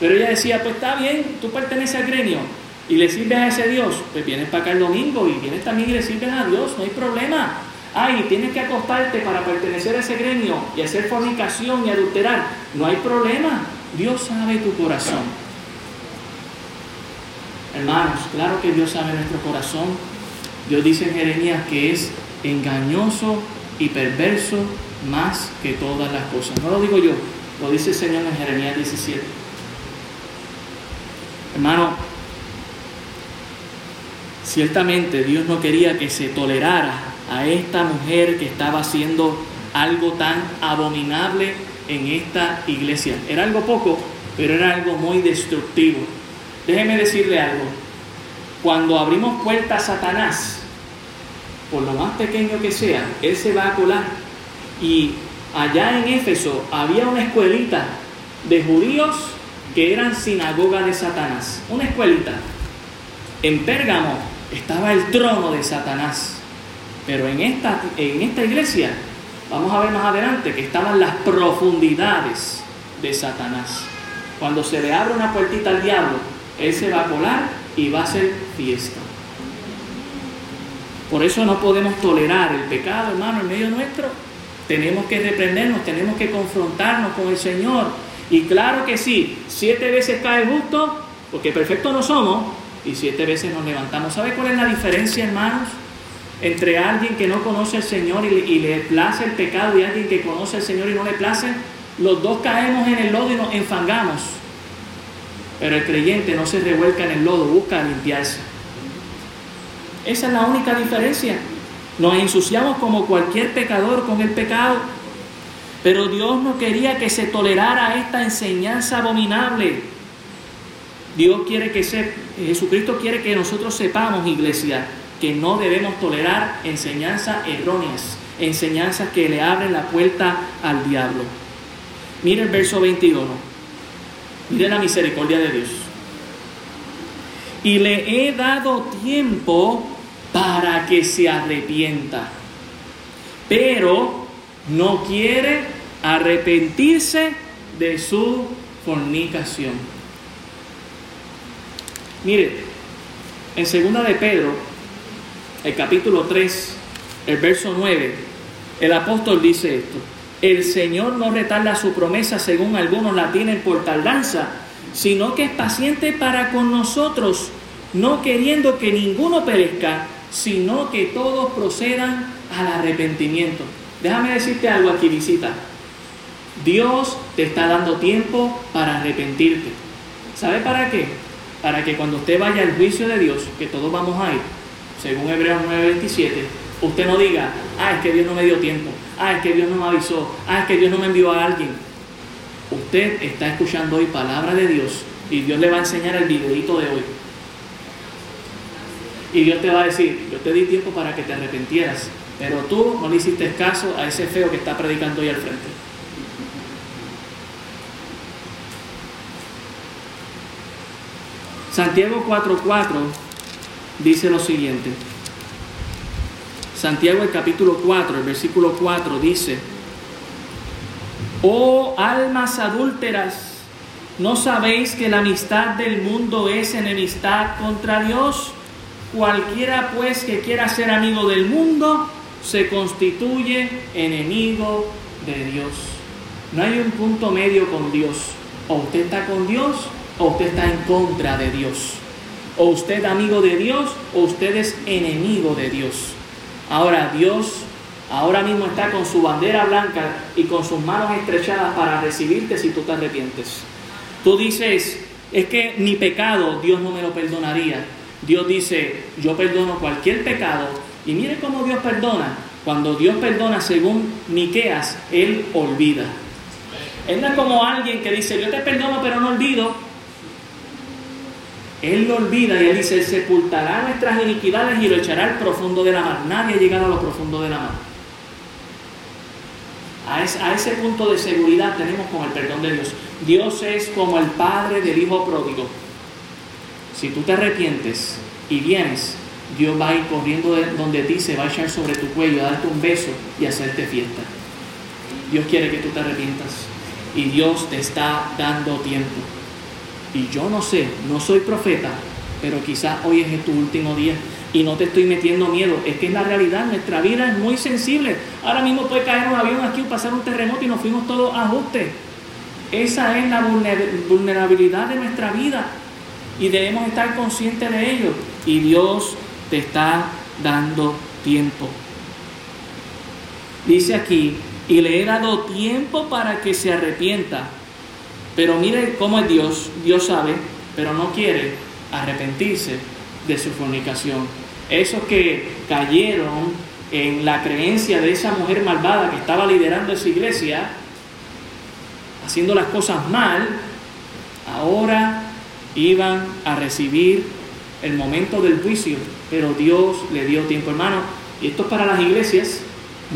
Speaker 1: Pero ella decía, pues está bien, tú perteneces al gremio y le sirves a ese Dios, pues vienes para acá el domingo y vienes también y le sirves a Dios, no hay problema. Ay, tienes que acostarte para pertenecer a ese gremio y hacer fornicación y adulterar, no hay problema. Dios sabe tu corazón. Hermanos, claro que Dios sabe nuestro corazón. Dios dice en Jeremías que es engañoso y perverso más que todas las cosas. No lo digo yo, lo dice el Señor en Jeremías 17. Hermano, ciertamente Dios no quería que se tolerara a esta mujer que estaba haciendo algo tan abominable en esta iglesia. Era algo poco, pero era algo muy destructivo. Déjeme decirle algo. Cuando abrimos puerta a Satanás, por lo más pequeño que sea, él se va a colar. Y allá en Éfeso había una escuelita de judíos que eran sinagoga de Satanás. Una escuelita. En Pérgamo estaba el trono de Satanás. Pero en esta, en esta iglesia, vamos a ver más adelante, que estaban las profundidades de Satanás. Cuando se le abre una puertita al diablo, él se va a colar y va a hacer fiesta. Por eso no podemos tolerar el pecado, hermano, en medio nuestro. Tenemos que reprendernos, tenemos que confrontarnos con el Señor. Y claro que sí, siete veces cae justo, porque perfectos no somos, y siete veces nos levantamos. ¿Sabe cuál es la diferencia, hermanos? Entre alguien que no conoce al Señor y le, y le place el pecado y alguien que conoce al Señor y no le place, los dos caemos en el lodo y nos enfangamos. Pero el creyente no se revuelca en el lodo, busca limpiarse. Esa es la única diferencia. Nos ensuciamos como cualquier pecador con el pecado. Pero Dios no quería que se tolerara esta enseñanza abominable. Dios quiere que se, Jesucristo quiere que nosotros sepamos, iglesia, que no debemos tolerar enseñanzas erróneas, enseñanzas que le abren la puerta al diablo. Mire el verso 21. Mire la misericordia de Dios. Y le he dado tiempo para que se arrepienta. Pero no quiere arrepentirse de su fornicación. Mire, en segunda de Pedro, el capítulo 3, el verso 9, el apóstol dice esto. El Señor no retarda su promesa según algunos la tienen por tardanza, sino que es paciente para con nosotros, no queriendo que ninguno perezca, sino que todos procedan al arrepentimiento. Déjame decirte algo aquí, visita. Dios te está dando tiempo para arrepentirte. ¿Sabe para qué? Para que cuando usted vaya al juicio de Dios, que todos vamos a ir, según Hebreos 9:27, usted no diga, ah, es que Dios no me dio tiempo ah, es que Dios no me avisó, ah, es que Dios no me envió a alguien. Usted está escuchando hoy palabra de Dios y Dios le va a enseñar el videito de hoy. Y Dios te va a decir, yo te di tiempo para que te arrepentieras, pero tú no le hiciste caso a ese feo que está predicando hoy al frente. Santiago 4:4 dice lo siguiente. Santiago el capítulo 4, el versículo 4 dice, Oh almas adúlteras, ¿no sabéis que la amistad del mundo es enemistad contra Dios? Cualquiera pues que quiera ser amigo del mundo se constituye enemigo de Dios. No hay un punto medio con Dios. O usted está con Dios o usted está en contra de Dios. O usted amigo de Dios o usted es enemigo de Dios. Ahora Dios ahora mismo está con su bandera blanca y con sus manos estrechadas para recibirte si tú te arrepientes. Tú dices, es que mi pecado Dios no me lo perdonaría. Dios dice, yo perdono cualquier pecado. Y mire cómo Dios perdona. Cuando Dios perdona, según Miqueas, Él olvida. Él no es como alguien que dice, yo te perdono pero no olvido. Él lo olvida y Él dice, sepultará nuestras iniquidades y lo echará al profundo de la mar. Nadie ha llegado a lo profundo de la mar. A ese, punto de seguridad tenemos con el perdón de Dios. Dios es como el padre del hijo pródigo. Si tú te arrepientes y vienes, Dios va a ir corriendo de donde ti, se va a echar sobre tu cuello, a darte un beso y hacerte fiesta. Dios quiere que tú te arrepientas y Dios te está dando tiempo. Y yo no sé, no soy profeta, pero quizás hoy es tu último día y no te estoy metiendo miedo, es que es la realidad, nuestra vida es muy sensible. Ahora mismo puede caer un avión aquí o pasar un terremoto y nos fuimos todos a ajuste. Esa es la vulnerabilidad de nuestra vida y debemos estar conscientes de ello. Y Dios te está dando tiempo. Dice aquí, y le he dado tiempo para que se arrepienta. Pero mire cómo es Dios, Dios sabe, pero no quiere arrepentirse de su fornicación. Esos que cayeron en la creencia de esa mujer malvada que estaba liderando esa iglesia, haciendo las cosas mal, ahora iban a recibir el momento del juicio, pero Dios le dio tiempo, hermano. Y esto es para las iglesias,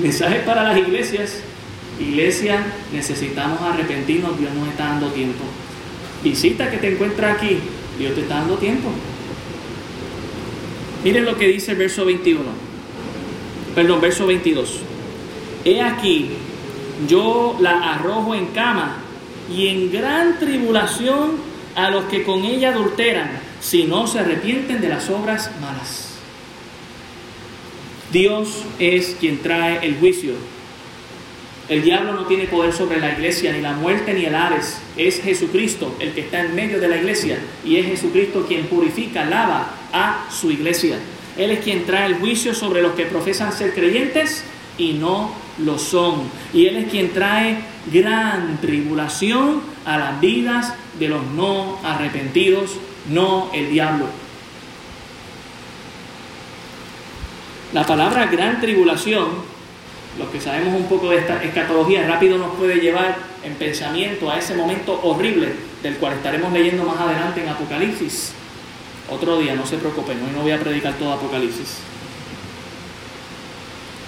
Speaker 1: mensaje para las iglesias. Iglesia, necesitamos arrepentirnos, Dios nos está dando tiempo. Visita que te encuentra aquí, Dios te está dando tiempo. Miren lo que dice el verso 21. Perdón, verso 22. He aquí, yo la arrojo en cama y en gran tribulación a los que con ella adulteran, si no se arrepienten de las obras malas. Dios es quien trae el juicio. El diablo no tiene poder sobre la iglesia, ni la muerte ni el Ares. Es Jesucristo el que está en medio de la iglesia y es Jesucristo quien purifica, lava a su iglesia. Él es quien trae el juicio sobre los que profesan ser creyentes y no lo son. Y Él es quien trae gran tribulación a las vidas de los no arrepentidos, no el diablo. La palabra gran tribulación, los que sabemos un poco de esta escatología, rápido nos puede llevar en pensamiento a ese momento horrible del cual estaremos leyendo más adelante en Apocalipsis otro día, no se preocupen, hoy no voy a predicar todo Apocalipsis.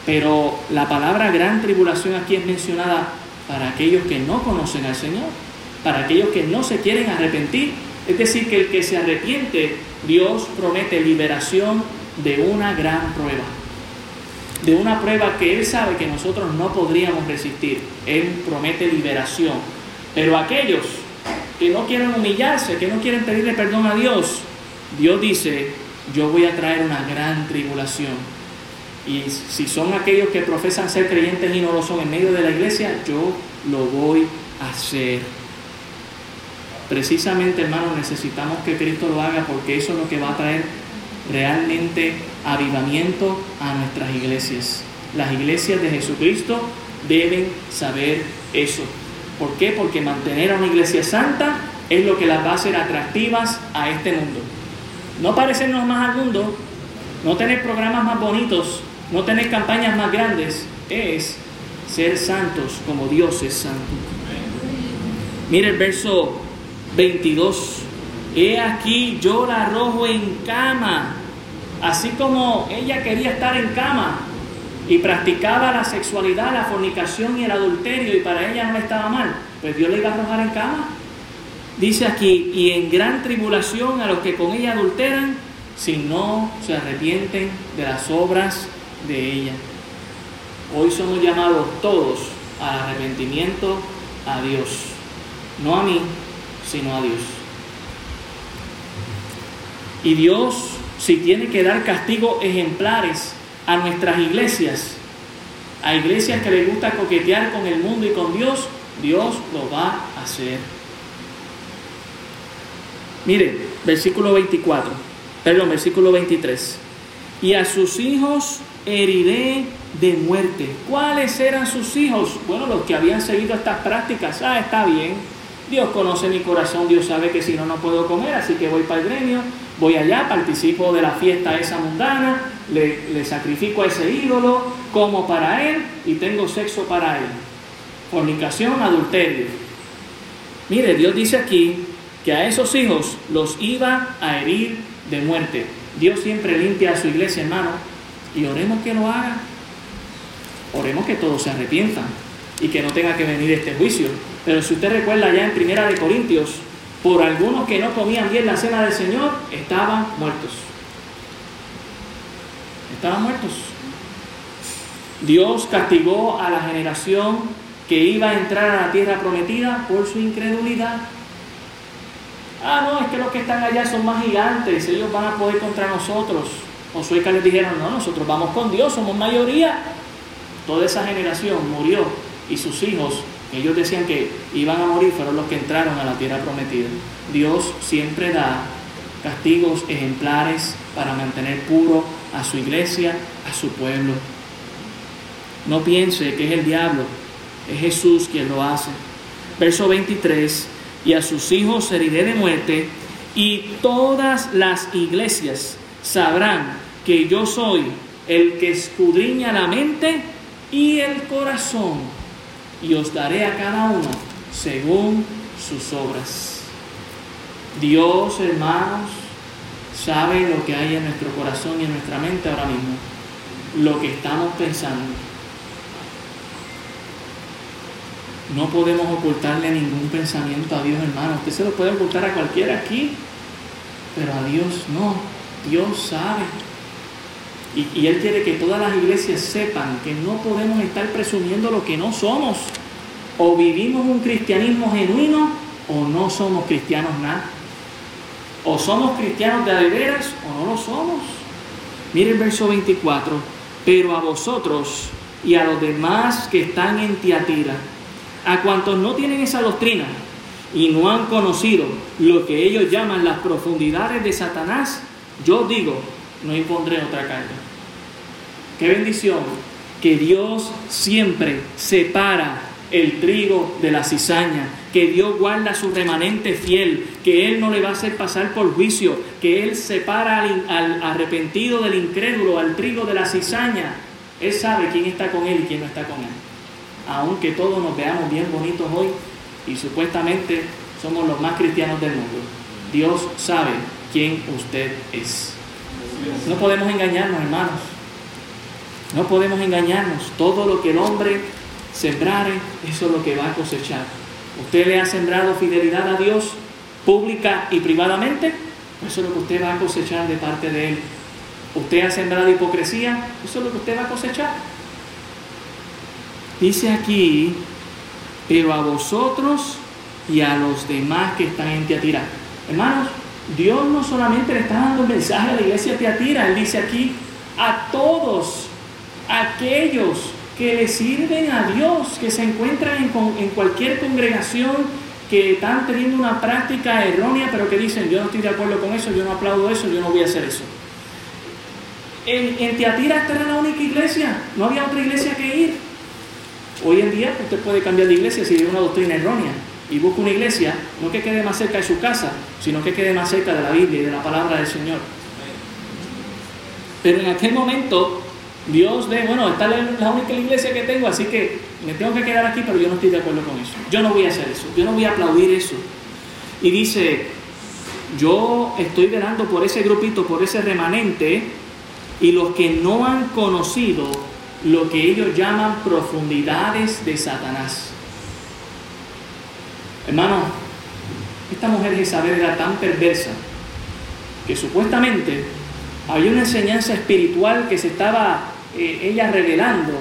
Speaker 1: Pero la palabra gran tribulación aquí es mencionada para aquellos que no conocen al Señor, para aquellos que no se quieren arrepentir. Es decir, que el que se arrepiente, Dios promete liberación de una gran prueba. De una prueba que Él sabe que nosotros no podríamos resistir. Él promete liberación. Pero aquellos que no quieren humillarse, que no quieren pedirle perdón a Dios, Dios dice, yo voy a traer una gran tribulación. Y si son aquellos que profesan ser creyentes y no lo son en medio de la iglesia, yo lo voy a hacer. Precisamente, hermanos, necesitamos que Cristo lo haga porque eso es lo que va a traer realmente avivamiento a nuestras iglesias. Las iglesias de Jesucristo deben saber eso. ¿Por qué? Porque mantener a una iglesia santa es lo que las va a hacer atractivas a este mundo. No parecernos más al mundo, no tener programas más bonitos, no tener campañas más grandes, es ser santos como Dios es santo. Mire el verso 22. He aquí yo la arrojo en cama, así como ella quería estar en cama y practicaba la sexualidad, la fornicación y el adulterio y para ella no estaba mal, pues Dios le iba a arrojar en cama. Dice aquí, y en gran tribulación a los que con ella adulteran, si no se arrepienten de las obras de ella. Hoy somos llamados todos al arrepentimiento a Dios. No a mí, sino a Dios. Y Dios, si tiene que dar castigos ejemplares a nuestras iglesias, a iglesias que les gusta coquetear con el mundo y con Dios, Dios lo va a hacer. Miren, versículo 24. perdón, versículo 23. Y a sus hijos heriré de muerte. ¿Cuáles eran sus hijos? Bueno, los que habían seguido estas prácticas. Ah, está bien. Dios conoce mi corazón, Dios sabe que si no, no puedo comer, así que voy para el gremio, voy allá, participo de la fiesta esa mundana, le, le sacrifico a ese ídolo, como para él y tengo sexo para él. Fornicación, adulterio. Mire, Dios dice aquí que a esos hijos los iba a herir de muerte. Dios siempre limpia a su iglesia, hermano, y oremos que lo haga. Oremos que todos se arrepientan y que no tenga que venir este juicio. Pero si usted recuerda ya en Primera de Corintios, por algunos que no comían bien la cena del Señor, estaban muertos. Estaban muertos. Dios castigó a la generación que iba a entrar a la tierra prometida por su incredulidad. Ah, no, es que los que están allá son más gigantes, ellos van a poder contra nosotros. Josué les dijeron, no, nosotros vamos con Dios, somos mayoría. Toda esa generación murió y sus hijos, ellos decían que iban a morir, fueron los que entraron a la tierra prometida. Dios siempre da castigos ejemplares para mantener puro a su iglesia, a su pueblo. No piense que es el diablo, es Jesús quien lo hace. Verso 23, y a sus hijos heriré de muerte, y todas las iglesias sabrán que yo soy el que escudriña la mente y el corazón, y os daré a cada uno según sus obras. Dios, hermanos, sabe lo que hay en nuestro corazón y en nuestra mente ahora mismo, lo que estamos pensando. No podemos ocultarle ningún pensamiento a Dios, hermano. Usted se lo puede ocultar a cualquiera aquí, pero a Dios no. Dios sabe. Y, Él quiere que todas las iglesias sepan que no podemos estar presumiendo lo que no somos. O vivimos un cristianismo genuino o no somos cristianos nada. O somos cristianos de veras o no lo somos. Mire el verso 24. Pero a vosotros y a los demás que están en Tiatira, a cuantos no tienen esa doctrina y no han conocido lo que ellos llaman las profundidades de Satanás, yo digo, no impondré otra carga. Qué bendición que Dios siempre separa el trigo de la cizaña, que Dios guarda su remanente fiel, que Él no le va a hacer pasar por juicio, que Él separa al, al, arrepentido del incrédulo, al trigo de la cizaña. Él sabe quién está con Él y quién no está con Él. Aunque todos nos veamos bien bonitos hoy y supuestamente somos los más cristianos del mundo, Dios sabe quién usted es. No podemos engañarnos, hermanos. No podemos engañarnos. Todo lo que el hombre sembrare, eso es lo que va a cosechar. Usted le ha sembrado fidelidad a Dios pública y privadamente, eso es lo que usted va a cosechar de parte de Él. Usted ha sembrado hipocresía, eso es lo que usted va a cosechar. Dice aquí, pero a vosotros y a los demás que están en Tiatira. Hermanos, Dios no solamente le está dando un mensaje a la iglesia de Tiatira, Él dice aquí, a todos aquellos que le sirven a Dios, que se encuentran en, cualquier congregación que están teniendo una práctica errónea, pero que dicen, yo no estoy de acuerdo con eso, yo no aplaudo eso, yo no voy a hacer eso. En, en Tiatira esta era la única iglesia, no había otra iglesia que ir. Hoy en día usted puede cambiar de iglesia si hay una doctrina errónea y busca una iglesia, no que quede más cerca de su casa, sino que quede más cerca de la Biblia y de la palabra del Señor. Pero en aquel momento Dios ve, bueno, esta es la única iglesia que tengo, así que me tengo que quedar aquí, pero yo no estoy de acuerdo con eso. Yo no voy a hacer eso, yo no voy a aplaudir eso. Y dice, yo estoy velando por ese grupito, por ese remanente, y los que no han conocido lo que ellos llaman profundidades de Satanás. Hermano, esta mujer Isabel era tan perversa que supuestamente había una enseñanza espiritual que se estaba eh, ella revelando,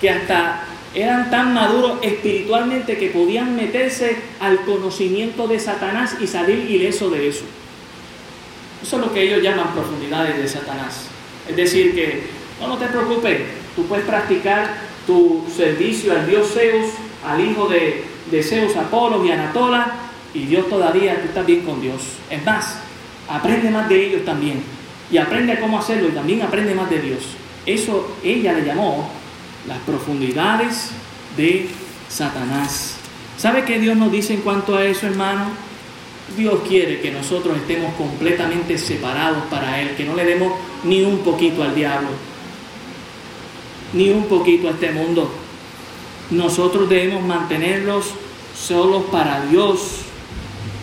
Speaker 1: que hasta eran tan maduros espiritualmente que podían meterse al conocimiento de Satanás y salir ileso de eso. Eso es lo que ellos llaman profundidades de Satanás. Es decir, que no te preocupes, tú puedes practicar tu servicio al dios Zeus, al hijo de, Zeus, Apolo y Anatola, y Dios todavía, tú estás bien con Dios. Es más, aprende más de ellos también. y aprende cómo hacerlo y también aprende más de Dios. Eso ella le llamó las profundidades de Satanás. ¿Sabe qué Dios nos dice en cuanto a eso, hermano? Dios quiere que nosotros estemos completamente separados para Él, que no le demos ni un poquito al diablo, ni un poquito a este mundo. Nosotros debemos mantenerlos solos para Dios.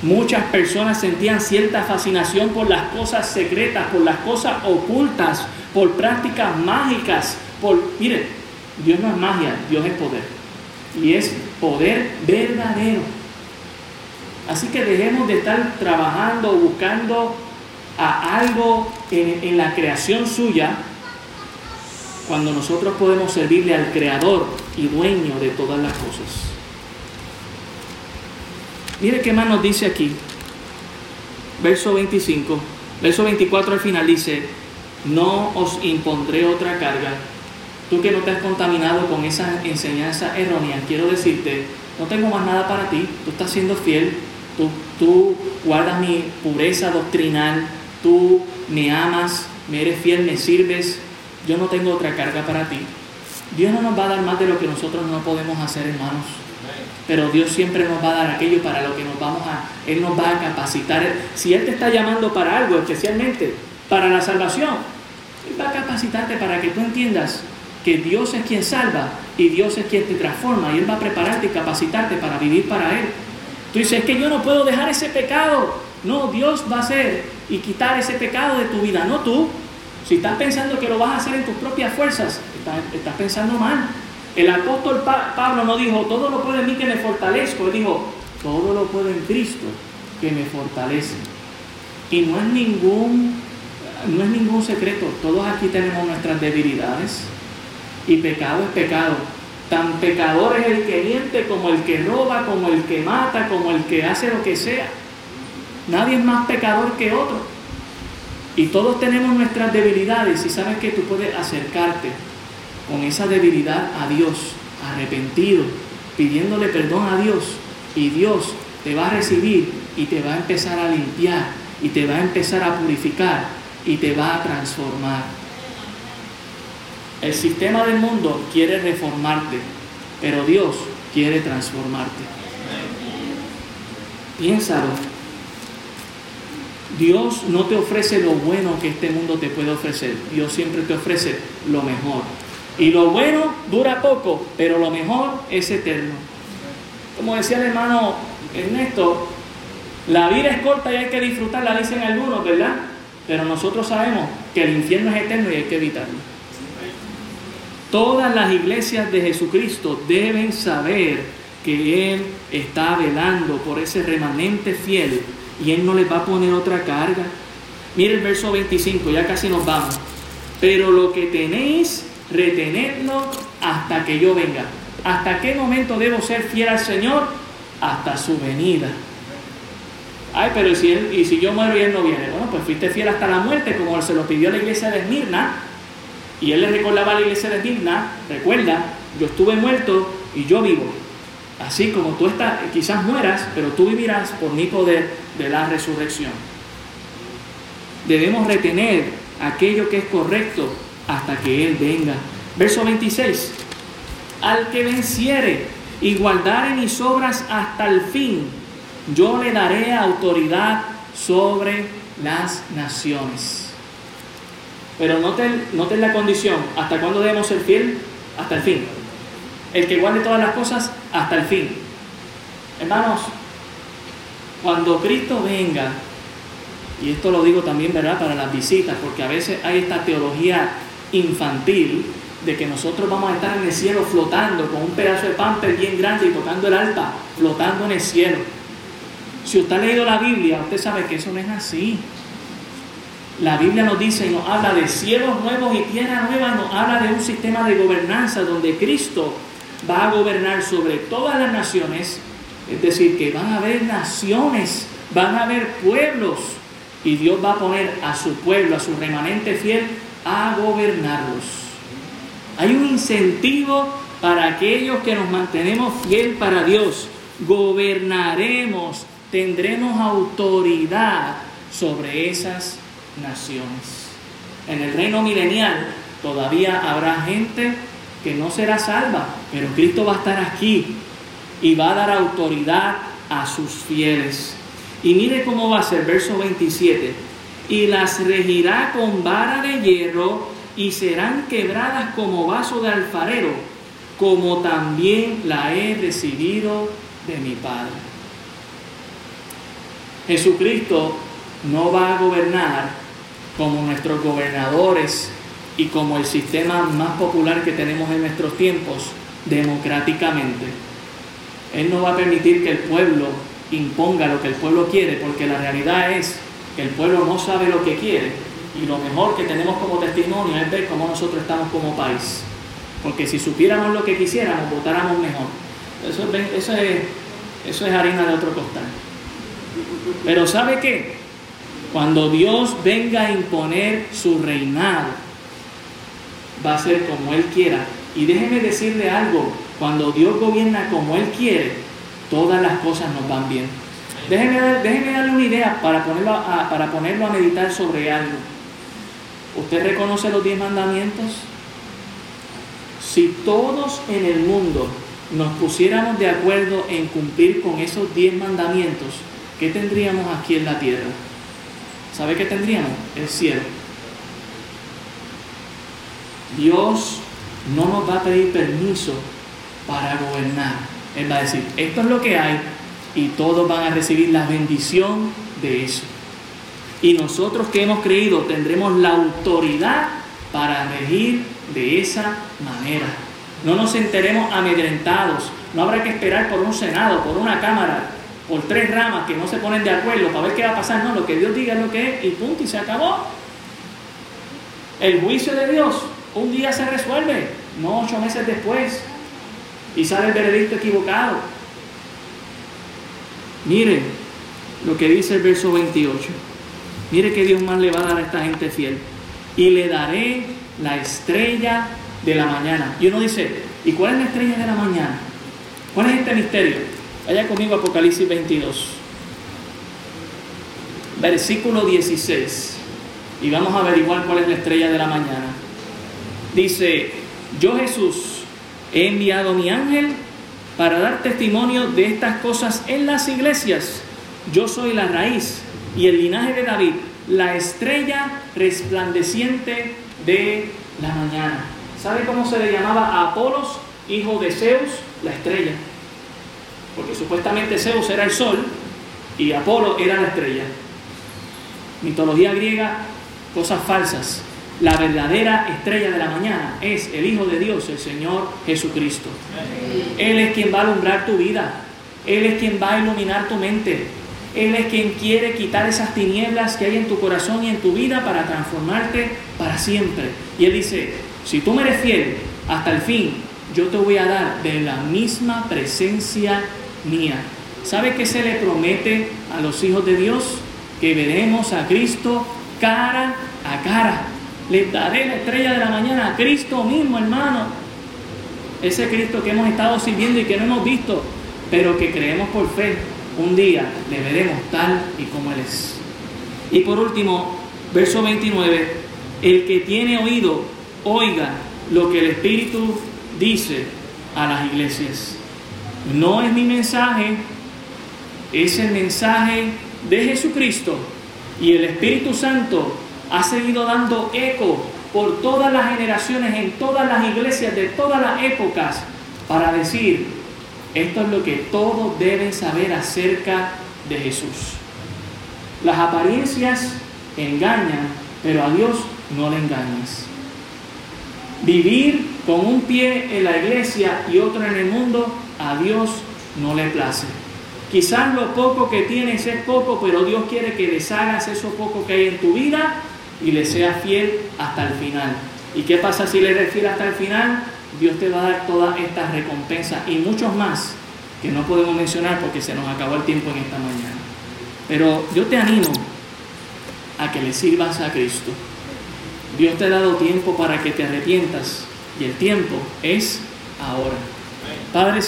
Speaker 1: Muchas personas sentían cierta fascinación por las cosas secretas, por las cosas ocultas, por prácticas mágicas, por... Miren, Dios no es magia, Dios es poder. Y es poder verdadero. Así que dejemos de estar trabajando, buscando a algo en, en la creación suya, cuando nosotros podemos servirle al Creador y dueño de todas las cosas. Mire qué más nos dice aquí. Verso 25. Verso 24 al final dice, no os impondré otra carga. Tú que no te has contaminado con esa enseñanza errónea, quiero decirte, no tengo más nada para ti. Tú estás siendo fiel. Tú, tú guardas mi pureza doctrinal. Tú me amas, me eres fiel, me sirves. Yo no tengo otra carga para ti. Dios no nos va a dar más de lo que nosotros no podemos hacer, hermanos. Pero Dios siempre nos va a dar aquello para lo que nos vamos a, Él nos va a capacitar. Si Él te está llamando para algo, especialmente para la salvación, Él va a capacitarte para que tú entiendas que Dios es quien salva y Dios es quien te transforma y Él va a prepararte y capacitarte para vivir para Él. Tú dices, es que yo no puedo dejar ese pecado. No, Dios va a hacer y quitar ese pecado de tu vida, no tú. Si estás pensando que lo vas a hacer en tus propias fuerzas, estás, pensando mal. El apóstol Pablo no dijo, todo lo puede en mí que me fortalezco. Él dijo, todo lo puede en Cristo que me fortalece. Y no es ningún, no es ningún secreto. Todos aquí tenemos nuestras debilidades. Y pecado es pecado. Tan pecador es el que miente como el que roba, como el que mata, como el que hace lo que sea. Nadie es más pecador que otro. Y todos tenemos nuestras debilidades y sabes que tú puedes acercarte con esa debilidad a Dios, arrepentido, pidiéndole perdón a Dios, y Dios te va a recibir y te va a empezar a limpiar y te va a empezar a purificar y te va a transformar. El sistema del mundo quiere reformarte, pero Dios quiere transformarte. Piénsalo. Dios no te ofrece lo bueno que este mundo te puede ofrecer. Dios siempre te ofrece lo mejor. Y lo bueno dura poco, pero lo mejor es eterno. Como decía el hermano Ernesto, la vida es corta y hay que disfrutarla, dicen algunos, ¿verdad? Pero nosotros sabemos que el infierno es eterno y hay que evitarlo. Todas las iglesias de Jesucristo deben saber que Él está velando por ese remanente fiel y Él no les va a poner otra carga. Mire el verso 25, ya casi nos vamos. Pero lo que tenéis retenerlo hasta que yo venga. ¿Hasta qué momento debo ser fiel al Señor? Hasta su venida. Ay, pero ¿y si, y si yo muero y Él no viene? Bueno, pues fuiste fiel hasta la muerte, como se lo pidió la iglesia de Esmirna. Y Él le recordaba a la iglesia de Esmirna, recuerda, yo estuve muerto y yo vivo. Así como tú estás, quizás mueras, pero tú vivirás por mi poder de la resurrección. Debemos retener aquello que es correcto hasta que Él venga. Verso 26. Al que venciere y guardare mis obras hasta el fin, yo le daré autoridad sobre las naciones. Pero noten, noten la condición. ¿Hasta cuándo debemos ser fiel? Hasta el fin. El que guarde todas las cosas hasta el fin. Hermanos, cuando Cristo venga, y esto lo digo también, ¿verdad?, para las visitas, porque a veces hay esta teología infantil de que nosotros vamos a estar en el cielo flotando con un pedazo de pamper bien grande y tocando el alta, flotando en el cielo. Si usted ha leído la Biblia, usted sabe que eso no es así. La Biblia nos dice y nos habla de cielos nuevos y tierra nueva, nos habla de un sistema de gobernanza donde Cristo va a gobernar sobre todas las naciones, es decir, que van a haber naciones, van a haber pueblos, y Dios va a poner a su pueblo, a su remanente fiel, a gobernarlos. Hay un incentivo para aquellos que nos mantenemos fiel para Dios. Gobernaremos, tendremos autoridad sobre esas naciones. en el reino milenial todavía habrá gente que no será salva, pero Cristo va a estar aquí y va a dar autoridad a sus fieles. Y mire cómo va a ser, verso 27. Y las regirá con vara de hierro y serán quebradas como vaso de alfarero, como también la he recibido de mi Padre. Jesucristo no va a gobernar como nuestros gobernadores y como el sistema más popular que tenemos en nuestros tiempos, democráticamente. Él no va a permitir que el pueblo imponga lo que el pueblo quiere, porque la realidad es que el pueblo no sabe lo que quiere y lo mejor que tenemos como testimonio es ver cómo nosotros estamos como país. Porque si supiéramos lo que quisiéramos, votáramos mejor. Eso, eso, es, eso es harina de otro costal. Pero ¿sabe qué? Cuando Dios venga a imponer su reinado, va a ser como Él quiera. Y déjeme decirle algo, cuando Dios gobierna como Él quiere, todas las cosas nos van bien. Déjeme, darle una idea para ponerlo, a, para ponerlo a meditar sobre algo. ¿Usted reconoce los diez mandamientos? Si todos en el mundo nos pusiéramos de acuerdo en cumplir con esos diez mandamientos, ¿qué tendríamos aquí en la tierra? ¿Sabe qué tendríamos? El cielo. Dios no nos va a pedir permiso para gobernar. Él va a decir, esto es lo que hay y todos van a recibir la bendición de eso. Y nosotros que hemos creído tendremos la autoridad para regir de esa manera. No nos enteremos amedrentados. No habrá que esperar por un Senado, por una Cámara, por tres ramas que no se ponen de acuerdo para ver qué va a pasar. No, lo que Dios diga es lo que es y punto y se acabó. El juicio de Dios un día se resuelve, no ocho meses después, y sale el veredicto equivocado. Miren lo que dice el verso 28. Mire que Dios más le va a dar a esta gente fiel. Y le daré la estrella de la mañana. Y uno dice, ¿y cuál es la estrella de la mañana? ¿Cuál es este misterio? Vaya conmigo Apocalipsis 22. Versículo 16. Y vamos a averiguar cuál es la estrella de la mañana. Dice, yo Jesús he enviado mi ángel para dar testimonio de estas cosas en las iglesias. Yo soy la raíz y el linaje de David, la estrella resplandeciente de la mañana. ¿Sabe cómo se le llamaba a Apolos, hijo de Zeus, la estrella? Porque supuestamente Zeus era el sol y Apolo era la estrella. Mitología griega, cosas falsas. La verdadera estrella de la mañana es el Hijo de Dios, el Señor Jesucristo. Él es quien va a alumbrar tu vida. Él es quien va a iluminar tu mente. Él es quien quiere quitar esas tinieblas que hay en tu corazón y en tu vida para transformarte para siempre. Y Él dice, si tú me eres fiel hasta el fin, yo te voy a dar de la misma presencia mía. ¿Sabe qué se le promete a los hijos de Dios? Que veremos a Cristo cara a cara. Les daré la estrella de la mañana a Cristo mismo, hermano. Ese Cristo que hemos estado sirviendo y que no hemos visto, pero que creemos por fe. Un día le veremos tal y como Él es. Y por último, verso 29, el que tiene oído, oiga lo que el Espíritu dice a las iglesias. No es mi mensaje, es el mensaje de Jesucristo y el Espíritu Santo ha seguido dando eco por todas las generaciones, en todas las iglesias de todas las épocas, para decir, esto es lo que todos deben saber acerca de Jesús. Las apariencias engañan, pero a Dios no le engañas. Vivir con un pie en la iglesia y otro en el mundo, a Dios no le place. Quizás lo poco que tienes es poco, pero Dios quiere que deshagas eso poco que hay en tu vida y le seas fiel hasta el final. ¿Y qué pasa si le eres fiel hasta el final? Dios te va a dar todas estas recompensas y muchos más que no podemos mencionar porque se nos acabó el tiempo en esta mañana. Pero yo te animo a que le sirvas a Cristo. Dios te ha dado tiempo para que te arrepientas y el tiempo es ahora. Padre